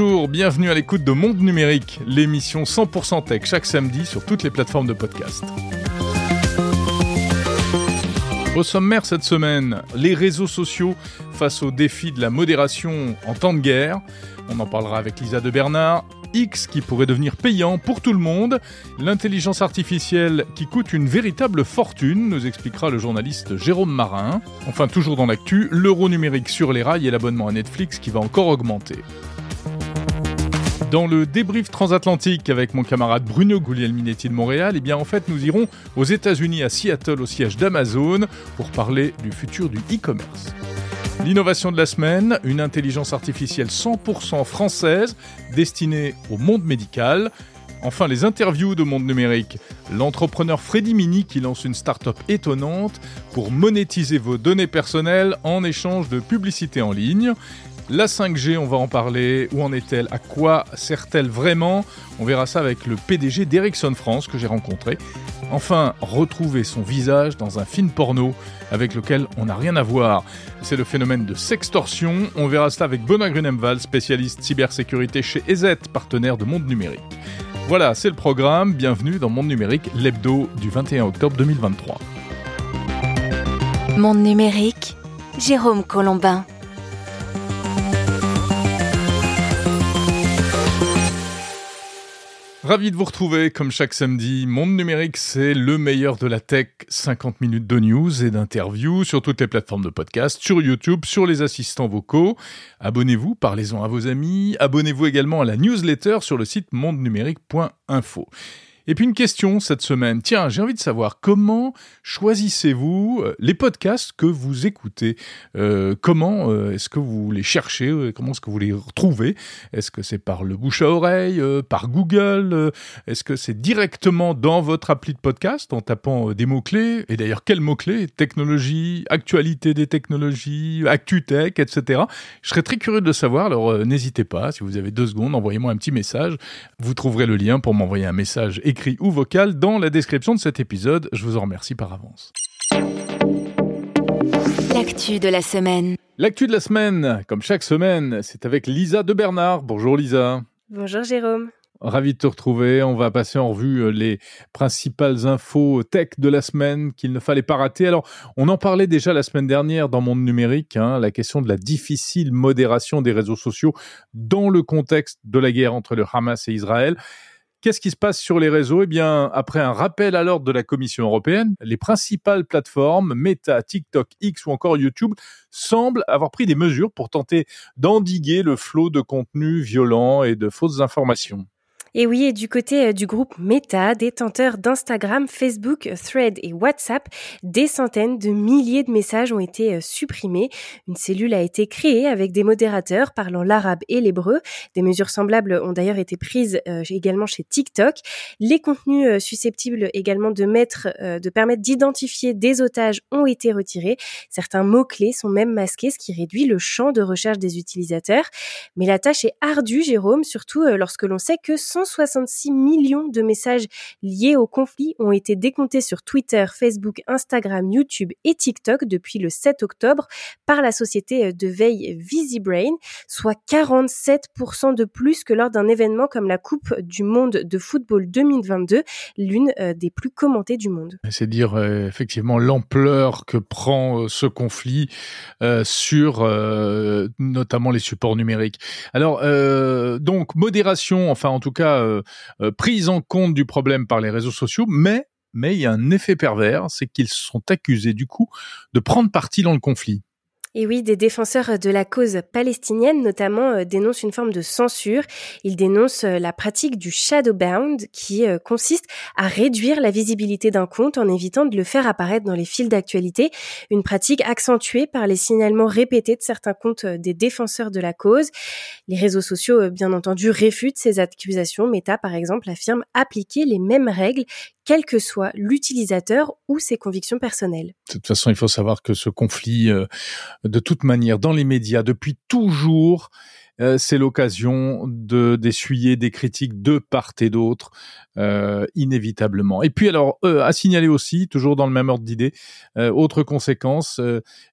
Bonjour, bienvenue à l'écoute de Monde Numérique, l'émission 100% tech chaque samedi sur toutes les plateformes de podcast. Au sommaire cette semaine, les réseaux sociaux face au défi de la modération en temps de guerre. On en parlera avec Lisa de Bernard. X qui pourrait devenir payant pour tout le monde, l'intelligence artificielle qui coûte une véritable fortune, nous expliquera le journaliste Jérôme Marin. Enfin, toujours dans l'actu, l'euro numérique sur les rails et l'abonnement à Netflix qui va encore augmenter. Dans le débrief transatlantique avec mon camarade Bruno Guglielminetti de Montréal, eh bien en fait nous irons aux États-Unis à Seattle au siège d'Amazon pour parler du futur du e-commerce. L'innovation de la semaine, une intelligence artificielle 100% française destinée au monde médical. Enfin, les interviews de Monde Numérique. L'entrepreneur Freddy Mini qui lance une start-up étonnante pour monétiser vos données personnelles en échange de publicité en ligne. La 5G, on va en parler. Où en est-elle? À quoi sert-elle vraiment? On verra ça avec le PDG d'Ericsson France que j'ai rencontré. Enfin, retrouver son visage dans un film porno avec lequel on n'a rien à voir. C'est le phénomène de sextorsion. On verra ça avec Benoît Grunemval, spécialiste cybersécurité chez EZ, partenaire de Monde Numérique. Voilà, c'est le programme. Bienvenue dans Monde Numérique, l'hebdo du 21 octobre 2023. Monde Numérique, Jérôme Colombin. Ravi de vous retrouver comme chaque samedi. Monde numérique, c'est le meilleur de la tech. 50 minutes de news et d'interviews sur toutes les plateformes de podcast, sur YouTube, sur les assistants vocaux. Abonnez-vous, parlez-en à vos amis. Abonnez-vous également à la newsletter sur le site mondenumérique.info. Et puis une question cette semaine. Tiens, j'ai envie de savoir comment choisissez-vous euh, les podcasts que vous écoutez? Euh, Comment euh, est-ce que vous les cherchez Comment est-ce que vous les retrouvez? Est-ce que c'est par le bouche à oreille, par Google Est-ce que c'est directement dans votre appli de podcast en tapant des mots-clés? Et d'ailleurs, quels mots-clés? Technologie, actualité des technologies, ActuTech, etc. Je serais très curieux de le savoir, alors n'hésitez pas, si vous avez deux secondes, envoyez-moi un petit message. Vous trouverez le lien pour m'envoyer un message écrit écrit ou vocal dans la description de cet épisode. Je vous en remercie par avance. L'actu de la semaine. L'actu de la semaine, comme chaque semaine, c'est avec Lisa de Bernard. Bonjour Lisa. Bonjour Jérôme. Ravi de te retrouver. On va passer en revue euh, les principales infos tech de la semaine qu'il ne fallait pas rater. Alors, on en parlait déjà la semaine dernière dans Monde Numérique, hein, la question de la difficile modération des réseaux sociaux dans le contexte de la guerre entre le Hamas et Israël. Qu'est-ce qui se passe sur les réseaux? Eh bien, après un rappel à l'ordre de la Commission européenne, les principales plateformes, Meta, TikTok, X ou encore YouTube, semblent avoir pris des mesures pour tenter d'endiguer le flot de contenus violents et de fausses informations. Et oui, et du côté euh, du groupe Meta, détenteur d'Instagram, Facebook, Thread et WhatsApp, des centaines de milliers de messages ont été euh, supprimés. Une cellule a été créée avec des modérateurs parlant l'arabe et l'hébreu. Des mesures semblables ont d'ailleurs été prises euh, également chez TikTok. Les contenus susceptibles également de mettre, de permettre d'identifier des otages ont été retirés. Certains mots-clés sont même masqués, ce qui réduit le champ de recherche des utilisateurs. Mais la tâche est ardue, Jérôme, surtout lorsque l'on sait que 166 millions de messages liés au conflit ont été décomptés sur Twitter, Facebook, Instagram, YouTube et TikTok depuis le 7 octobre par la société de veille VisiBrain, soit 47% de plus que lors d'un événement comme la Coupe du Monde de football 2022, l'une euh, des plus commentées du monde. C'est dire euh, effectivement l'ampleur que prend euh, ce conflit sur notamment les supports numériques. Alors donc modération, enfin en tout cas euh, euh, prise en compte du problème par les réseaux sociaux, mais mais il y a un effet pervers, c'est qu'ils sont accusés du coup de prendre parti dans le conflit. Et oui, des défenseurs de la cause palestinienne notamment euh, dénoncent une forme de censure. Ils dénoncent euh, la pratique du shadowbound qui euh, consiste à réduire la visibilité d'un compte en évitant de le faire apparaître dans les fils d'actualité, une pratique accentuée par les signalements répétés de certains comptes des défenseurs de la cause. Les réseaux sociaux, bien entendu, réfutent ces accusations. Meta, par exemple, affirme appliquer les mêmes règles quel que soit l'utilisateur ou ses convictions personnelles. De toute façon, il faut savoir que ce conflit, euh, de toute manière, dans les médias, depuis toujours, euh, c'est l'occasion de d'essuyer des critiques de part et d'autre, euh, inévitablement. Et puis alors, euh, à signaler aussi, toujours dans le même ordre d'idée, autre conséquence,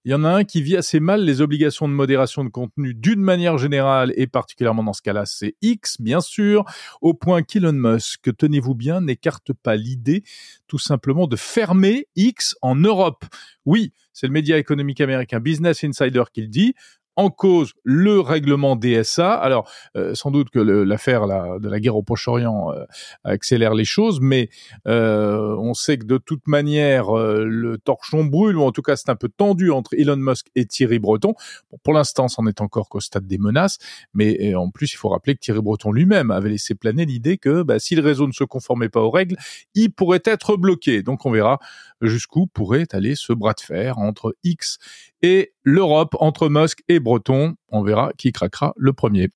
il y en a un qui vit assez mal les obligations de modération de contenu d'une manière générale et particulièrement dans ce cas-là, c'est X, bien sûr, au point qu'Elon Musk, tenez-vous bien, n'écarte pas l'idée tout simplement de fermer X en Europe. Oui, c'est le média économique américain Business Insider qui le dit en cause le règlement DSA. Alors, euh, sans doute que l'affaire de la guerre au Proche-Orient euh, accélère les choses, mais euh, on sait que de toute manière, le torchon brûle, ou en tout cas c'est un peu tendu entre Elon Musk et Thierry Breton. pour l'instant, c'en est encore qu'au stade des menaces, mais en plus, il faut rappeler que Thierry Breton lui-même avait laissé planer l'idée que bah, si le réseau ne se conformait pas aux règles, il pourrait être bloqué. Donc on verra jusqu'où pourrait aller ce bras de fer entre X et l'Europe, entre Musk et Breton. On verra qui craquera le premier.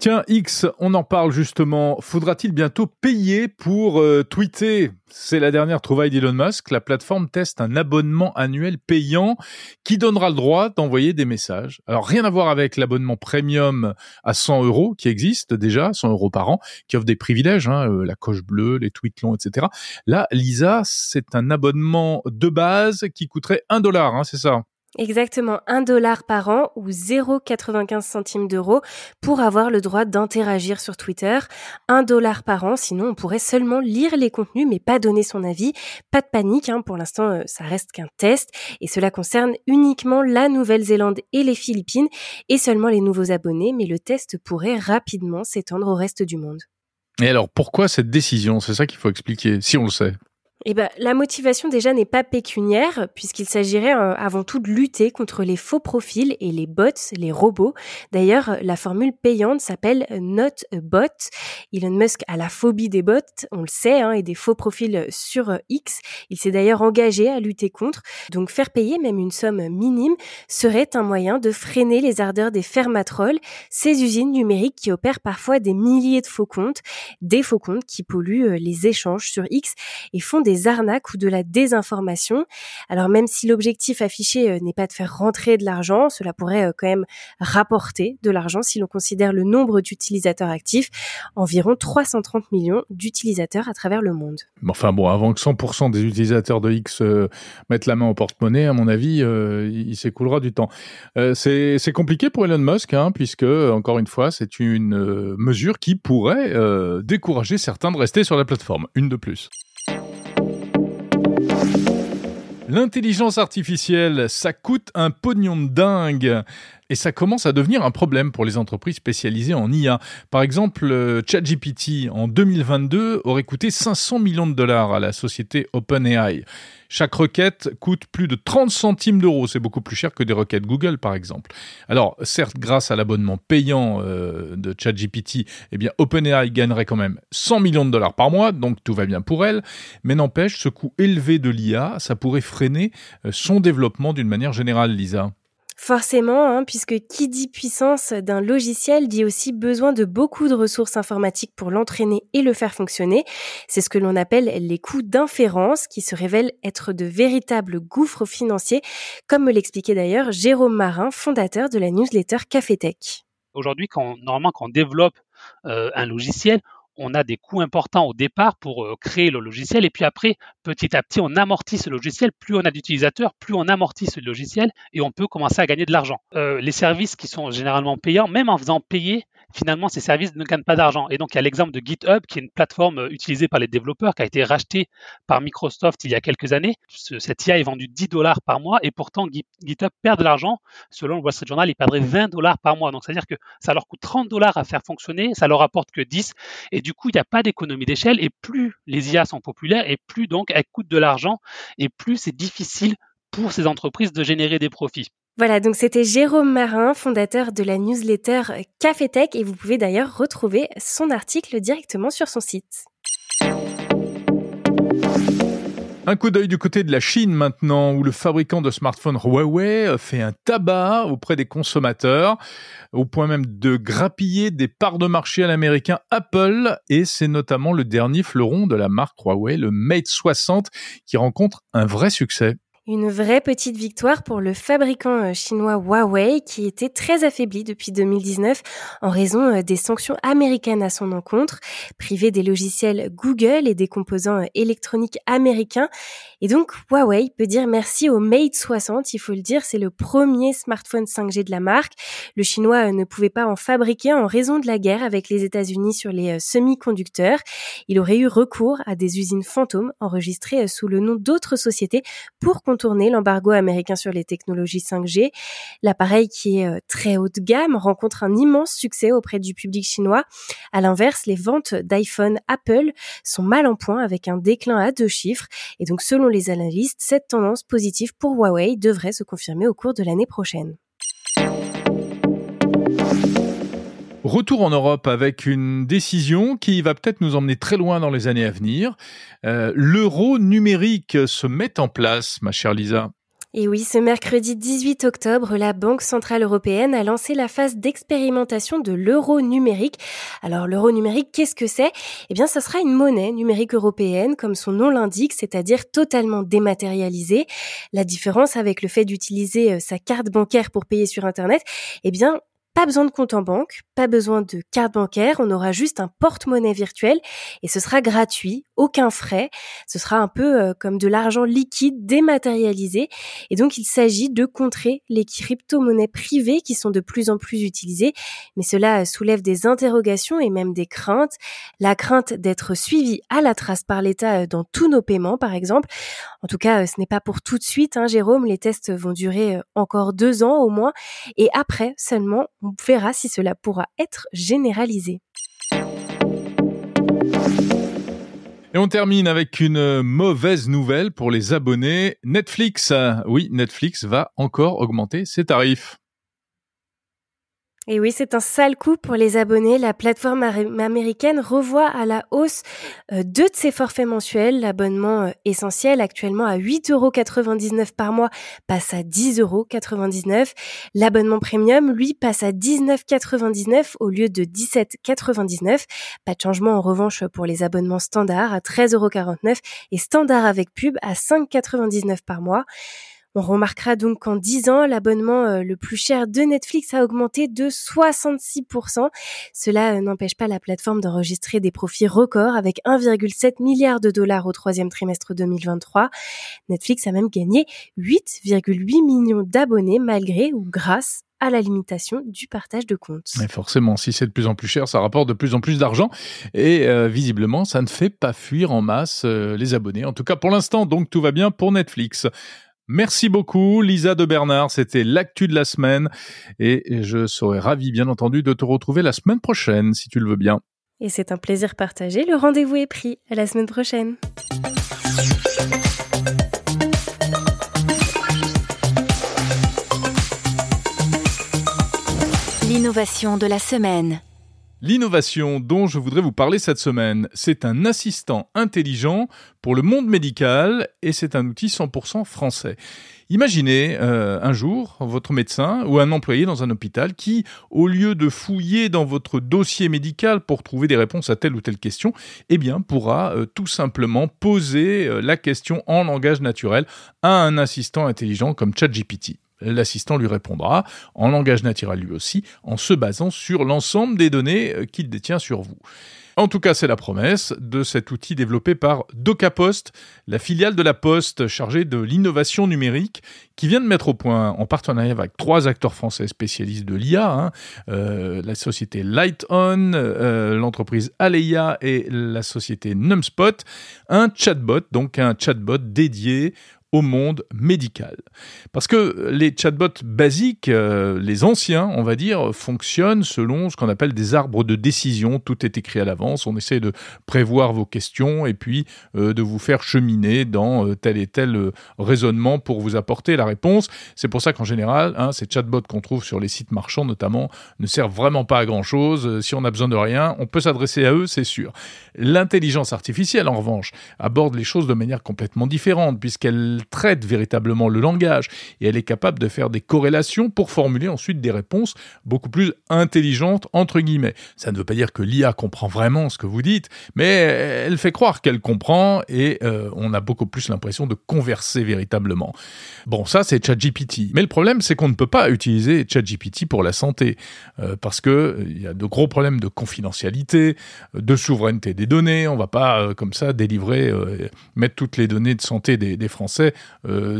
Tiens, X, on en parle justement. Faudra-t-il bientôt payer pour euh, tweeter? C'est la dernière trouvaille d'Elon Musk. La plateforme teste un abonnement annuel payant qui donnera le droit d'envoyer des messages. Alors, rien à voir avec l'abonnement premium à 100 euros qui existe déjà, 100 euros par an, qui offre des privilèges, hein, euh, la coche bleue, les tweets longs, etc. Là, Lisa, c'est un abonnement de base qui coûterait un dollar, hein, c'est ça? Exactement, un dollar par an ou 0,95 centimes d'euros pour avoir le droit d'interagir sur Twitter. Un dollar par an, sinon on pourrait seulement lire les contenus mais pas donner son avis. Pas de panique, hein, pour l'instant euh, ça reste qu'un test et cela concerne uniquement la Nouvelle-Zélande et les Philippines et seulement les nouveaux abonnés, mais le test pourrait rapidement s'étendre au reste du monde. Et alors pourquoi cette décision? C'est ça qu'il faut expliquer, si on le sait. Eh ben, la motivation déjà n'est pas pécuniaire, puisqu'il s'agirait euh, avant tout de lutter contre les faux profils et les bots, les robots. D'ailleurs, la formule payante s'appelle Not Bot. Elon Musk a la phobie des bots, on le sait, hein, et des faux profils sur euh, X. Il s'est d'ailleurs engagé à lutter contre. Donc faire payer même une somme minime serait un moyen de freiner les ardeurs des fermatrolls, ces usines numériques qui opèrent parfois des milliers de faux comptes, des faux comptes qui polluent euh, les échanges sur X et font des des arnaques ou de la désinformation. Alors même si l'objectif affiché euh, n'est pas de faire rentrer de l'argent, cela pourrait euh, quand même rapporter de l'argent si l'on considère le nombre d'utilisateurs actifs, environ 330 millions d'utilisateurs à travers le monde. Enfin bon, avant que 100% des utilisateurs de X euh, mettent la main au porte-monnaie, à mon avis, il s'écoulera du temps. c'est compliqué pour Elon Musk, hein, puisque, encore une fois, c'est une mesure qui pourrait décourager certains de rester sur la plateforme. Une de plus. L'intelligence artificielle, ça coûte un pognon de dingue. Et ça commence à devenir un problème pour les entreprises spécialisées en IA. Par exemple, euh, ChatGPT en 2022 aurait coûté 500 millions de dollars à la société OpenAI. Chaque requête coûte plus de 30 centimes d'euros. C'est beaucoup plus cher que des requêtes Google, par exemple. Alors, certes, grâce à l'abonnement payant euh, de ChatGPT, eh bien, OpenAI gagnerait quand même 100 millions de dollars par mois, donc tout va bien pour elle. Mais n'empêche, ce coût élevé de l'IA, ça pourrait freiner euh, son développement d'une manière générale, Lisa. Forcément, hein, puisque qui dit puissance d'un logiciel dit aussi besoin de beaucoup de ressources informatiques pour l'entraîner et le faire fonctionner. C'est ce que l'on appelle les coûts d'inférence qui se révèlent être de véritables gouffres financiers, comme me l'expliquait d'ailleurs Jérôme Marin, fondateur de la newsletter Cafétech. Aujourd'hui, quand, normalement, quand on développe euh, un logiciel, on a des coûts importants au départ pour euh, créer le logiciel et puis après, petit à petit, on amortit ce logiciel. Plus on a d'utilisateurs, plus on amortit ce logiciel et on peut commencer à gagner de l'argent. Euh, les services qui sont généralement payants, même en faisant payer, finalement, ces services ne gagnent pas d'argent. Et donc, il y a l'exemple de GitHub, qui est une plateforme euh, utilisée par les développeurs, qui a été rachetée par Microsoft il y a quelques années. cette IA est vendue 10 dollars par mois et pourtant, GitHub perd de l'argent. Selon le Wall Street Journal, ils perdraient 20 dollars par mois. Donc, c'est-à-dire que ça leur coûte 30 dollars à faire fonctionner, ça leur rapporte que 10. Et du coup, il n'y a pas d'économie d'échelle. Et plus les IA sont populaires et plus donc elles coûtent de l'argent et plus c'est difficile pour ces entreprises de générer des profits. Voilà, donc c'était Jérôme Marin, fondateur de la newsletter Café Tech, et vous pouvez d'ailleurs retrouver son article directement sur son site. Un coup d'œil du côté de la Chine maintenant, où le fabricant de smartphones Huawei fait un tabac auprès des consommateurs, au point même de grappiller des parts de marché à l'américain Apple, et c'est notamment le dernier fleuron de la marque Huawei, le Mate 60, qui rencontre un vrai succès. Une vraie petite victoire pour le fabricant euh, chinois Huawei qui était très affaibli depuis 2019 en raison euh, des sanctions américaines à son encontre, privé des logiciels Google et des composants euh, électroniques américains. Et donc Huawei peut dire merci au Mate 60, il faut le dire, c'est le premier smartphone 5G de la marque. Le chinois ne pouvait pas en fabriquer en raison de la guerre avec les États-Unis sur les semi-conducteurs. Il aurait eu recours à des usines fantômes enregistrées sous le nom d'autres sociétés pour l'embargo américain sur les technologies 5G. L'appareil qui est euh, très haut de gamme rencontre un immense succès auprès du public chinois. À l'inverse, les ventes d'iPhone Apple sont mal en point avec un déclin à deux chiffres. Et donc, selon les analystes, cette tendance positive pour Huawei devrait se confirmer au cours de l'année prochaine. Retour en Europe avec une décision qui va peut-être nous emmener très loin dans les années à venir. Euh, l'euro numérique se met en place, ma chère Lisa. Et oui, ce mercredi 18 octobre, la Banque Centrale Européenne a lancé la phase d'expérimentation de l'euro numérique. Alors, l'euro numérique, qu'est-ce que c'est? Eh bien, ce sera une monnaie numérique européenne, comme son nom l'indique, c'est-à-dire totalement dématérialisée. La différence avec le fait d'utiliser euh, sa carte bancaire pour payer sur Internet, eh bien, pas besoin de compte en banque, pas besoin de carte bancaire, on aura juste un porte-monnaie virtuel et ce sera gratuit, aucun frais. Ce sera un peu euh, comme de l'argent liquide dématérialisé et donc il s'agit de contrer les crypto-monnaies privées qui sont de plus en plus utilisées, mais cela soulève des interrogations et même des craintes. La crainte d'être suivi à la trace par l'État euh, dans tous nos paiements, par exemple. En tout cas, euh, ce n'est pas pour tout de suite, hein, Jérôme. Les tests vont durer encore deux ans au moins et après seulement verra si cela pourra être généralisé. Et on termine avec une mauvaise nouvelle pour les abonnés. Netflix, oui, Netflix va encore augmenter ses tarifs. Et oui, c'est un sale coup pour les abonnés. La plateforme américaine revoit à la hausse euh, deux de ses forfaits mensuels. L'abonnement euh, essentiel, actuellement à 8,99€ par mois, passe à 10,99€. L'abonnement premium, lui, passe à 19,99€ au lieu de 17,99€. Pas de changement en revanche pour les abonnements standards à 13,49€ et standard avec pub à 5,99€ par mois. On remarquera donc qu'en 10 ans, l'abonnement euh, le plus cher de Netflix a augmenté de 66%. Cela euh, n'empêche pas la plateforme d'enregistrer des profits records avec 1,7 milliard de dollars au troisième trimestre 2023. Netflix a même gagné 8,8 millions d'abonnés malgré ou grâce à la limitation du partage de comptes. Mais forcément, si c'est de plus en plus cher, ça rapporte de plus en plus d'argent et euh, visiblement, ça ne fait pas fuir en masse les abonnés. En tout cas, pour l'instant, donc tout va bien pour Netflix. Merci beaucoup, Lisa de Bernard. C'était l'actu de la semaine et je serai ravi, bien entendu, de te retrouver la semaine prochaine, si tu le veux bien. Et c'est un plaisir partagé. Le rendez-vous est pris. À la semaine prochaine. L'innovation de la semaine. L'innovation dont je voudrais vous parler cette semaine, c'est un assistant intelligent pour le monde médical et c'est un outil 100% français. Imaginez euh, un jour votre médecin ou un employé dans un hôpital qui, au lieu de fouiller dans votre dossier médical pour trouver des réponses à telle ou telle question, eh bien pourra euh, tout simplement poser euh, la question en langage naturel à un assistant intelligent comme ChatGPT l'assistant lui répondra en langage naturel lui aussi, en se basant sur l'ensemble des données euh, qu'il détient sur vous. En tout cas, c'est la promesse de cet outil développé par DocaPost, la filiale de la Poste chargée de l'innovation numérique, qui vient de mettre au point, en partenariat avec trois acteurs français spécialistes de l'IA, hein, euh, la société LightOn, euh, l'entreprise Aleia et la société Numspot, un chatbot, donc un chatbot dédié au monde médical. Parce que les chatbots basiques, euh, les anciens, on va dire, fonctionnent selon ce qu'on appelle des arbres de décision. Tout est écrit à l'avance. On essaie de prévoir vos questions et puis euh, de vous faire cheminer dans euh, tel et tel raisonnement pour vous apporter la réponse. C'est pour ça qu'en général, hein, ces chatbots qu'on trouve sur les sites marchands notamment ne servent vraiment pas à grand-chose. Si on a besoin de rien, on peut s'adresser à eux, c'est sûr. L'intelligence artificielle, en revanche, aborde les choses de manière complètement différente puisqu'elle traite véritablement le langage et elle est capable de faire des corrélations pour formuler ensuite des réponses beaucoup plus intelligentes, entre guillemets. Ça ne veut pas dire que l'IA comprend vraiment ce que vous dites, mais elle fait croire qu'elle comprend et euh, on a beaucoup plus l'impression de converser véritablement. Bon, ça c'est ChatGPT. Mais le problème, c'est qu'on ne peut pas utiliser ChatGPT pour la santé euh, parce que euh, il y a de gros problèmes de confidentialité, de souveraineté des données. On va pas comme ça délivrer, mettre toutes les données de santé des Français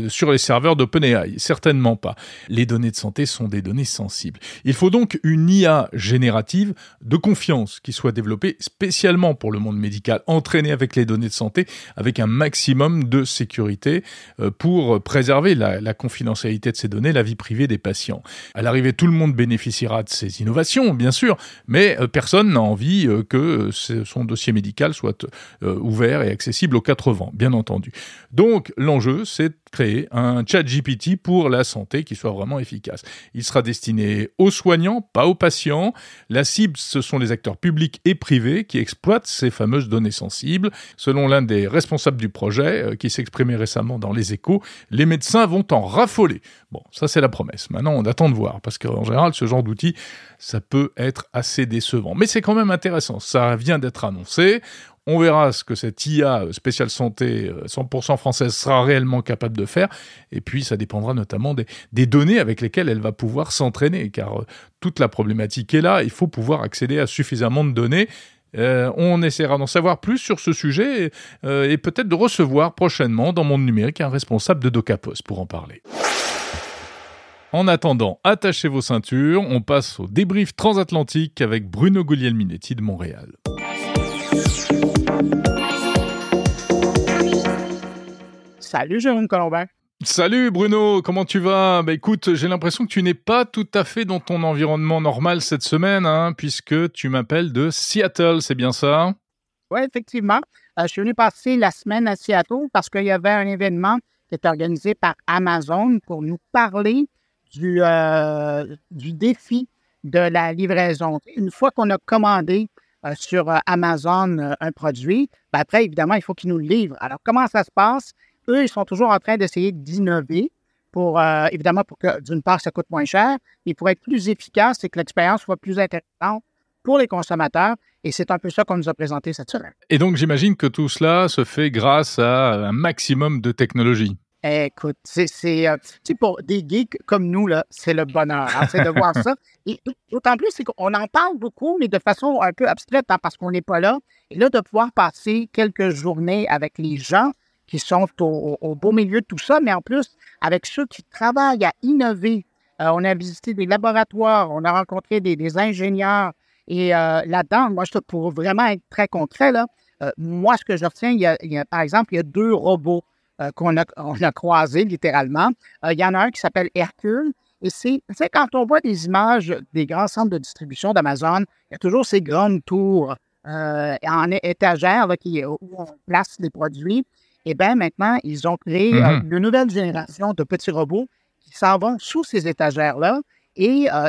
sur les serveurs d'OpenAI. Certainement pas. Les données de santé sont des données sensibles. Il faut donc une IA générative de confiance qui soit développée spécialement pour le monde médical, entraînée avec les données de santé, avec un maximum de sécurité euh, pour préserver la, confidentialité de ces données, la vie privée des patients. À l'arrivée, tout le monde bénéficiera de ces innovations, bien sûr, mais euh, personne n'a envie euh, que son dossier médical soit ouvert et accessible aux quatre vents, bien entendu. Donc l'enjeu, c'est créer un chat GPT pour la santé qui soit vraiment efficace. Il sera destiné aux soignants, pas aux patients. La cible, ce sont les acteurs publics et privés qui exploitent ces fameuses données sensibles. Selon l'un des responsables du projet, euh, qui s'exprimait récemment dans les échos, les médecins vont en raffoler. Bon, ça c'est la promesse. Maintenant, on attend de voir, parce qu'en général, ce genre d'outil, ça peut être assez décevant. Mais c'est quand même intéressant. Ça vient d'être annoncé. On verra ce que cette IA spéciale santé 100% euh, française sera réellement capable de faire. Et puis, ça dépendra notamment des, données avec lesquelles elle va pouvoir s'entraîner, car euh, toute la problématique est là. Il faut pouvoir accéder à suffisamment de données. Euh, on essaiera d'en savoir plus sur ce sujet et, peut-être de recevoir prochainement dans Monde Numérique un responsable de Docapos pour en parler. En attendant, attachez vos ceintures, on passe au débrief transatlantique avec Bruno Guglielminetti de Montréal. Salut Jérôme Colombin. Salut Bruno, comment tu vas? Bah écoute, j'ai l'impression que tu n'es pas tout à fait dans ton environnement normal cette semaine, hein, puisque tu m'appelles de Seattle, c'est bien ça? Oui, effectivement. Euh, je suis venu passer la semaine à Seattle parce qu'il y avait un événement qui était organisé par Amazon pour nous parler du, euh, du défi de la livraison. Une fois qu'on a commandé euh, sur Amazon un produit, ben après, évidemment, il faut qu'ils nous le livrent. Alors, comment ça se passe? eux, ils sont toujours en train d'essayer d'innover pour, euh, évidemment, pour que, d'une part, ça coûte moins cher, mais pour être plus efficace et que l'expérience soit plus intéressante pour les consommateurs. Et c'est un peu ça qu'on nous a présenté cette semaine. Et donc, j'imagine que tout cela se fait grâce à un maximum de technologie. Écoute, c'est euh, pour des geeks comme nous, là, c'est le bonheur. Hein, c'est de voir ça. Et d'autant plus, c'est qu'on en parle beaucoup, mais de façon un peu abstraite, hein, parce qu'on n'est pas là. Et là, de pouvoir passer quelques journées avec les gens, qui sont au, beau milieu de tout ça, mais en plus, avec ceux qui travaillent à innover. Euh, on a visité des laboratoires, on a rencontré des, ingénieurs. Et euh, là-dedans, moi, je, pour vraiment être très concret, là, euh, moi, ce que je retiens, il y, a, par exemple, il y a deux robots qu'on a, on a croisés littéralement. il y en a un qui s'appelle Hercule. Et c'est quand on voit des images des grands centres de distribution d'Amazon, il y a toujours ces grandes tours en étagères là, qui, où on place les produits. Et eh bien maintenant, ils ont créé euh, mm-hmm. une nouvelle génération de petits robots qui s'en vont sous ces étagères-là. Et euh,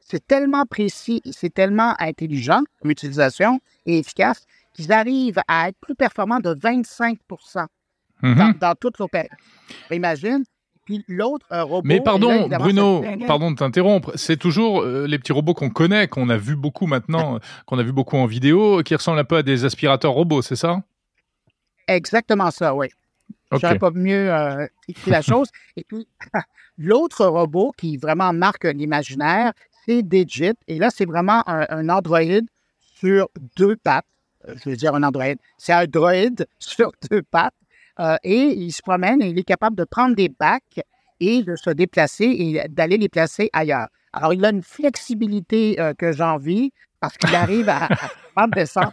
c'est tellement précis, c'est tellement intelligent comme utilisation et efficace qu'ils arrivent à être plus performants de 25 mm-hmm. dans, toute l'opération. Imagine. Puis l'autre robot. Mais pardon, Bruno, pardon de t'interrompre. C'est toujours euh, les petits robots qu'on connaît, qu'on a vu beaucoup maintenant, qu'on a vu beaucoup en vidéo, qui ressemblent un peu à des aspirateurs robots, c'est ça? Exactement ça, oui. Je n'aurais pas mieux euh, écrit la chose. Et puis, l'autre robot qui vraiment marque l'imaginaire, c'est Digit. Et là, c'est vraiment un, Android sur deux pattes. Euh, je veux dire un Android. C'est un droïde sur deux pattes. Euh, et il se promène et il est capable de prendre des bacs et de se déplacer et d'aller les placer ailleurs. Alors, il a une flexibilité que j'envie parce qu'il arrive à, à descendre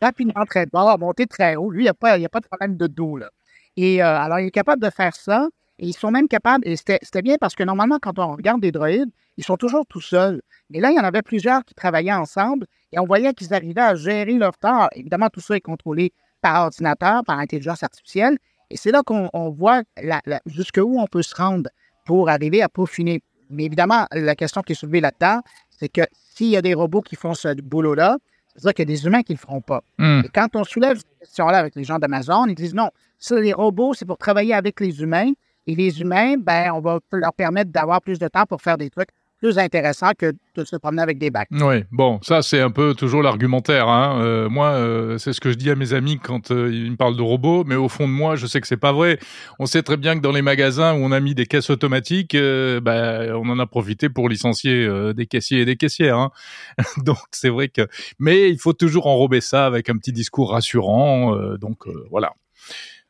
rapidement très bas, monter très haut. Lui, il n'y a, pas, a pas de problème de dos. Là. Et euh, alors, il est capable de faire ça. Et ils sont même capables, et c'était bien parce que normalement, quand on regarde des droïdes, ils sont toujours tout seuls. Mais là, il y en avait plusieurs qui travaillaient ensemble et on voyait qu'ils arrivaient à gérer leur temps. Évidemment, tout ça est contrôlé par ordinateur, par intelligence artificielle. Et c'est là qu'on voit la, jusqu'où on peut se rendre pour arriver à peaufiner. Mais évidemment, la question qui est soulevée là-dedans, c'est que s'il y a des robots qui font ce boulot-là, C'est-à-dire qu'il y a des humains qui ne le feront pas. Hmm. Et quand on soulève cette question-là avec les gens d'Amazon, ils disent non, ça, les robots, c'est pour travailler avec les humains. Et les humains, ben, on va leur permettre d'avoir plus de temps pour faire des trucs plus intéressants que de se promener avec des bacs. Oui, bon, ça c'est un peu toujours l'argumentaire. Hein. Euh, moi, euh, c'est ce que je dis à mes amis quand euh, ils me parlent de robots, mais au fond de moi, je sais que c'est pas vrai. On sait très bien que dans les magasins où on a mis des caisses automatiques, euh, ben, on en a profité pour licencier euh, des caissiers et des caissières. Hein. donc c'est vrai que, mais il faut toujours enrober ça avec un petit discours rassurant. euh, donc euh, voilà.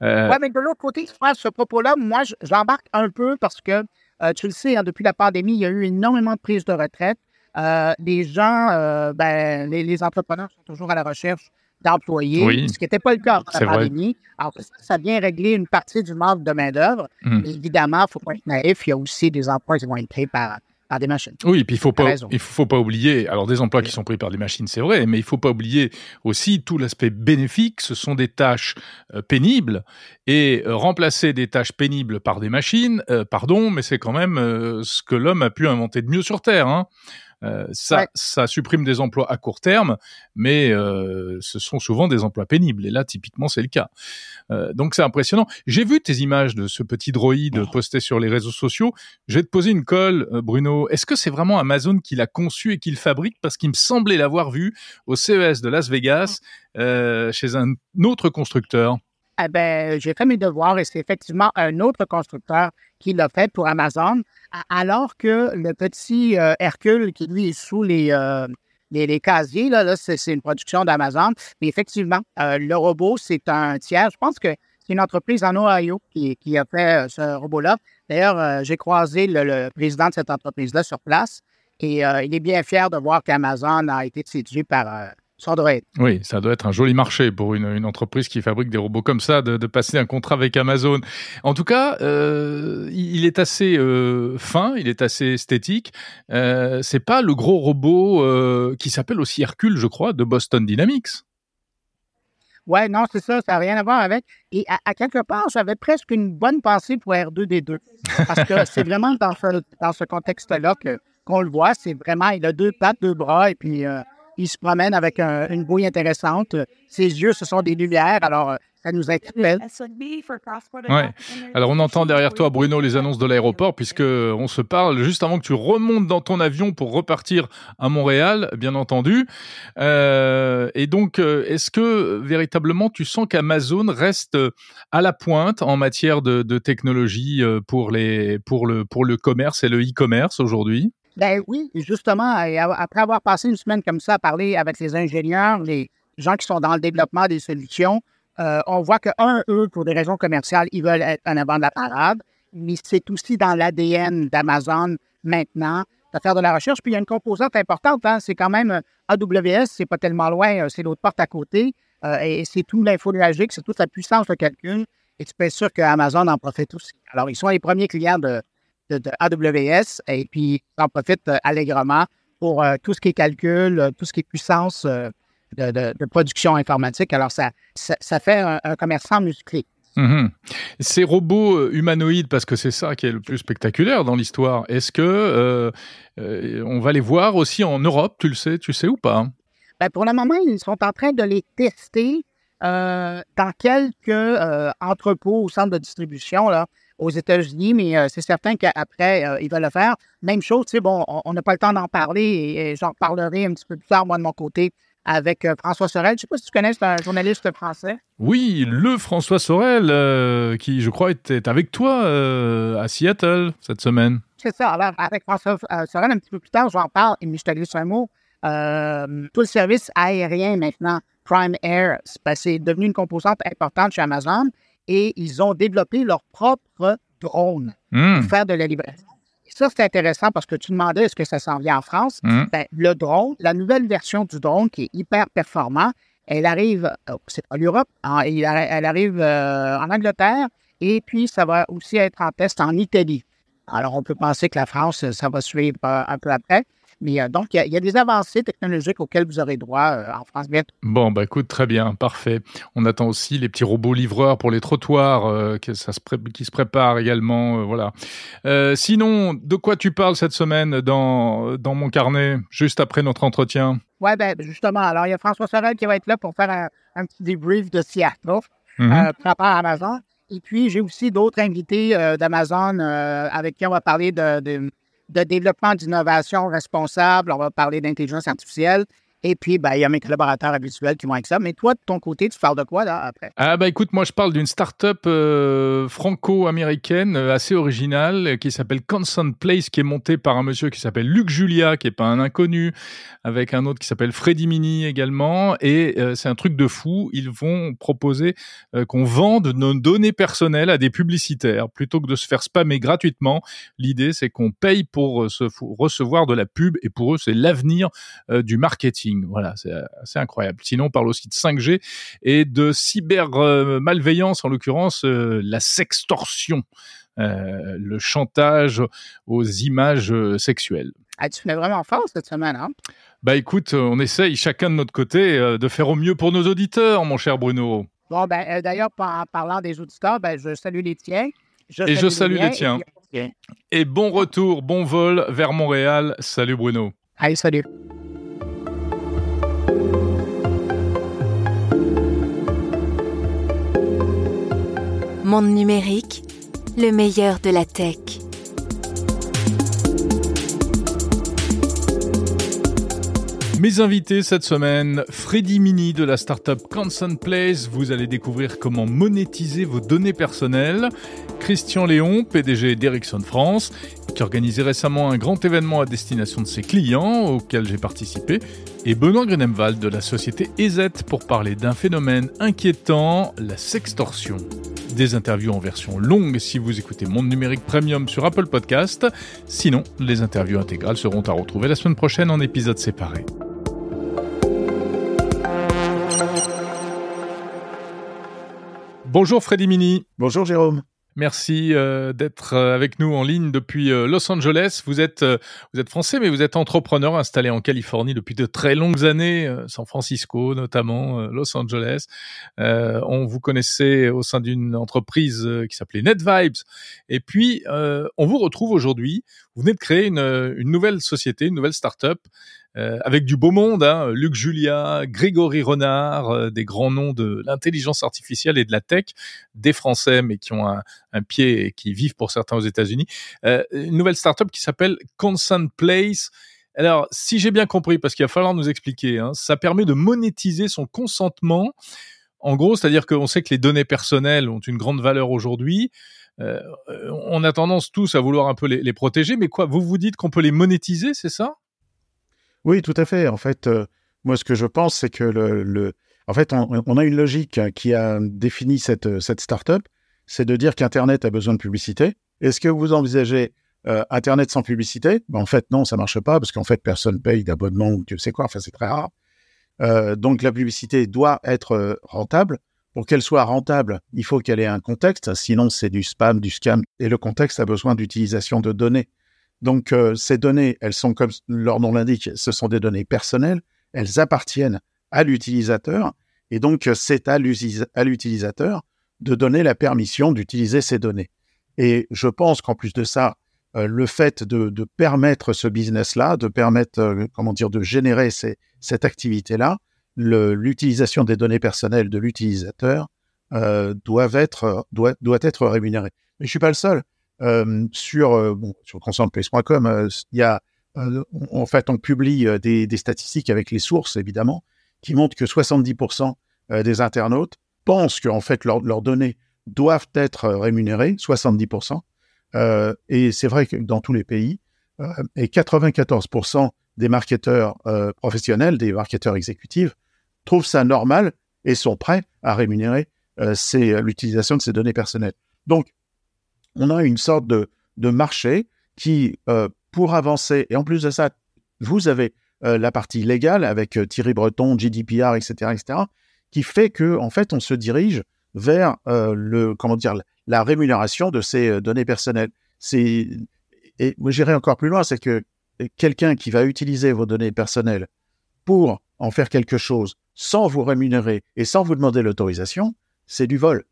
Euh, Oui, mais de l'autre côté, à ce propos-là, moi, je- j'embarque un peu parce que, euh, tu le sais, hein, depuis la pandémie, il y a eu énormément de prises de retraite. Euh, les gens, euh, ben, les, les entrepreneurs sont toujours à la recherche d'employés, Oui. ce qui n'était pas le cas avant la vrai. pandémie. Alors, ça, ça vient régler une partie du manque de main-d'œuvre. Mm. Évidemment, il ne faut pas être naïf, il y a aussi des emplois qui vont être créés par, par des machines. Oui, puis il faut pas, il faut, pas oublier. Alors des emplois qui sont pris par des machines, c'est vrai, mais il faut pas oublier aussi tout l'aspect bénéfique. Ce sont des tâches euh, pénibles et euh, remplacer des tâches pénibles par des machines, euh, pardon, mais c'est quand même ce que l'homme a pu inventer de mieux sur Terre. Hein. Euh, ça, Ouais. ça supprime des emplois à court terme, mais euh, ce sont souvent des emplois pénibles. Et là, typiquement, c'est le cas. Euh, donc c'est impressionnant. J'ai vu tes images de ce petit droïde posté sur les réseaux sociaux. Je vais te poser une colle, Bruno. Est-ce que c'est vraiment Amazon qui l'a conçu et qui le fabrique? Parce qu'il me semblait l'avoir vu au CES de Las Vegas euh, chez un autre constructeur. Eh ben, j'ai fait mes devoirs et c'est effectivement un autre constructeur qui l'a fait pour Amazon, alors que le petit euh, Hercule qui lui est sous les, euh, les, casiers, là, c'est une production d'Amazon. Mais effectivement, euh, le robot, c'est un tiers. Je pense que c'est une entreprise en Ohio qui, a fait ce robot-là. D'ailleurs, j'ai croisé le, le président de cette entreprise-là sur place et il est bien fier de voir qu'Amazon a été séduit par euh, son droïde. Oui, ça doit être un joli marché pour une, une entreprise qui fabrique des robots comme ça, de, de passer un contrat avec Amazon. En tout cas, euh, il est assez euh, fin, il est assez esthétique. Euh, c'est pas le gros robot euh, qui s'appelle aussi Hercule, je crois, de Boston Dynamics. Ouais, non, c'est ça, ça n'a rien à voir avec. Et à, à quelque part, j'avais presque une bonne pensée pour R2D2. Parce que c'est vraiment dans ce, dans ce contexte-là qu'on le voit. C'est vraiment, il a deux pattes, deux bras, et puis il se promène avec un- une bouille intéressante. Ses yeux, ce sont des lumières, alors euh, ça nous interpelle. Ouais. Alors on entend derrière toi, Bruno, les annonces de l'aéroport, puisque on se parle juste avant que tu remontes dans ton avion pour repartir à Montréal, bien entendu. Euh, et donc, euh, est-ce que véritablement tu sens qu'Amazon reste euh, à la pointe en matière de, de technologie pour les pour le pour le commerce et le e-commerce aujourd'hui? Ben oui, justement, après avoir passé une semaine comme ça à parler avec les ingénieurs, les gens qui sont dans le développement des solutions, euh, on voit que, un, eux, pour des raisons commerciales, ils veulent être en avant de la parade, mais c'est aussi dans l'ADN d'Amazon maintenant de faire de la recherche. Puis il y a une composante importante, hein, c'est quand même AWS, c'est pas tellement loin, euh, c'est l'autre porte à côté, euh, et c'est tout l'info c'est toute la puissance de calcul, et tu peux être sûr qu'Amazon en profite aussi. Alors, ils sont les premiers clients de, de, de AWS et puis ils en profitent euh, allègrement pour euh, tout ce qui est calcul, euh, tout ce qui est puissance euh, de, production informatique. Alors, ça, ça, ça fait un, un commerçant musclé. Mhm. Ces robots humanoïdes, parce que c'est ça qui est le plus spectaculaire dans l'histoire, est-ce que euh, euh, on va les voir aussi en Europe Tu le sais, tu sais ou pas? Ben, pour le moment, ils sont en train de les tester euh, dans quelques entrepôts ou centres de distribution là, aux États-Unis, mais euh, c'est certain qu'après, euh, ils veulent le faire. Même chose, tu sais, bon, on- n'a pas le temps d'en parler et, et j'en reparlerai un petit peu plus tard, moi, de mon côté, avec euh, François Sorel. Je ne sais pas si tu connais, c'est un journaliste français. Oui, le François Sorel, euh, qui je crois était avec toi à Seattle cette semaine. C'est ça. Alors, avec François Sorel, un petit peu plus tard, j'en parle, et je te glisse un mot. Tout le service aérien maintenant, Prime Air, c'est ben, c'est devenu une composante importante chez Amazon et ils ont développé leur propre drone Hmm, pour faire de la livraison. Et ça, c'est intéressant parce que tu demandais est-ce que ça s'en vient en France. hmm. Ben, le drone, la nouvelle version du drone qui est hyper performant, elle arrive, euh, c'est pas l'Europe, hein, elle arrive euh, en Angleterre et puis ça va aussi être en test en Italie. Alors, on peut penser que la France, ça va suivre euh, un peu après. Mais euh, donc, il y, a des avancées technologiques auxquelles vous aurez droit euh, en France bientôt. Bon, bah écoute, très bien, parfait. On attend aussi les petits robots livreurs pour les trottoirs euh, qui, ça se qui se préparent également. voilà. sinon, de quoi tu parles cette semaine dans, dans mon carnet, juste après notre entretien? Oui, ben justement. Alors, il y a François Sorel qui va être là pour faire un, petit débrief de Seattle mm par rapport à Amazon. Et puis, j'ai aussi d'autres invités d'Amazon avec qui on va parler de de développement d'innovation responsable, on va parler d'intelligence artificielle. Et puis, ben, il y a mes collaborateurs habituels qui vont avec ça. Mais toi, de ton côté, tu parles de quoi là après? Ah bah écoute, moi je parle d'une start-up euh, franco-américaine euh, assez originale euh, qui s'appelle Constant Place, qui est montée par un monsieur qui s'appelle Luc Julia, qui est pas un inconnu, avec un autre qui s'appelle Freddy Mini également. Et c'est un truc de fou. Ils vont proposer qu'on vende nos données personnelles à des publicitaires plutôt que de se faire spammer gratuitement. L'idée, c'est qu'on paye pour se recevoir de la pub et pour eux, c'est l'avenir du marketing. Voilà, c'est assez incroyable. Sinon, on parle aussi de 5G et de cyber-malveillance, en l'occurrence euh, la sextorsion, euh, le chantage aux images euh, sexuelles. Ah, tu fais vraiment fort cette semaine, hein Bah écoute, on essaye chacun de notre côté de faire au mieux pour nos auditeurs, mon cher Bruno. Bon, ben d'ailleurs, en parlant des auditeurs, ben, je salue les tiens. et je salue les, tiens. Et, bon retour, bon vol vers Montréal. Salut Bruno. Allez, salut. Monde numérique, le meilleur de la tech. Mes invités cette semaine, Freddy Mini de la startup Constant Place. Vous allez découvrir comment monétiser vos données personnelles. Christian Léon, PDG d'Ericsson France, qui organisait récemment un grand événement à destination de ses clients auquel j'ai participé. Et Benoît Grunemwald de la société EZ pour parler d'un phénomène inquiétant, la sextorsion. Des interviews en version longue si vous écoutez Monde Numérique Premium sur Apple Podcast. Sinon, les interviews intégrales seront à retrouver la semaine prochaine en épisodes séparés. Bonjour Freddy Mini. Bonjour Jérôme. Merci euh, d'être euh, avec nous en ligne depuis euh, Los Angeles. Vous êtes, français, mais vous êtes entrepreneur installé en Californie depuis de très longues années, San Francisco notamment, Los Angeles. on vous connaissait au sein d'une entreprise qui s'appelait NetVibes. Et puis, on vous retrouve aujourd'hui. Vous venez de créer une, une nouvelle société, une nouvelle start-up euh, avec du beau monde, hein, Luc Julia, Grégory Renard, euh, des grands noms de l'intelligence artificielle et de la tech, des Français mais qui ont un, pied et qui vivent pour certains aux États-Unis. Euh, une nouvelle startup qui s'appelle Constant Place. Alors, si j'ai bien compris, parce qu'il va falloir nous expliquer, hein, ça permet de monétiser son consentement. En gros, c'est-à-dire qu'on sait que les données personnelles ont une grande valeur aujourd'hui. On a tendance tous à vouloir un peu les protéger, mais quoi Vous vous dites qu'on peut les monétiser, c'est ça? Oui, tout à fait. En fait, euh, moi, ce que je pense, c'est que le, en fait, on, a une logique qui a défini cette, cette start-up, c'est de dire qu'Internet a besoin de publicité. Est-ce que vous envisagez euh, Internet sans publicité? Ben, En fait, non, ça marche pas parce qu'en fait, personne paye d'abonnement ou tu sais quoi. Enfin, c'est très rare. Euh, donc, la publicité doit être rentable. Pour qu'elle soit rentable, il faut qu'elle ait un contexte. Sinon, c'est du spam, du scam. Et le contexte a besoin d'utilisation de données. Donc, euh, ces données, elles sont comme leur nom l'indique, ce sont des données personnelles, elles appartiennent à l'utilisateur, et donc euh, c'est à l'utilisateur de donner la permission d'utiliser ces données. Et je pense qu'en plus de ça, euh, le fait de, permettre ce business-là, de permettre, comment dire, de générer cette activité-là, l'utilisation des données personnelles de l'utilisateur doit être, rémunérée. Mais je suis pas le seul. Euh, sur, euh, bon, sur euh, il y a, en fait, on publie des, statistiques avec les sources, évidemment, qui montrent que 70% des internautes pensent qu'en fait, leurs données doivent être rémunérées, 70%. Euh, et c'est vrai que dans tous les pays, euh, et 94% des marketeurs euh, professionnels, des marketeurs exécutifs, trouvent ça normal et sont prêts à rémunérer l'utilisation de ces données personnelles. Donc, on a une sorte de, marché qui, euh, pour avancer, et en plus de ça, vous avez euh, la partie légale avec euh, Thierry Breton, GDPR, etc., etc., qui fait que, en fait, on se dirige vers le, comment dire, la rémunération de ces données personnelles. C'est, et j'irai encore plus loin, c'est que quelqu'un qui va utiliser vos données personnelles pour en faire quelque chose sans vous rémunérer et sans vous demander l'autorisation, c'est du vol.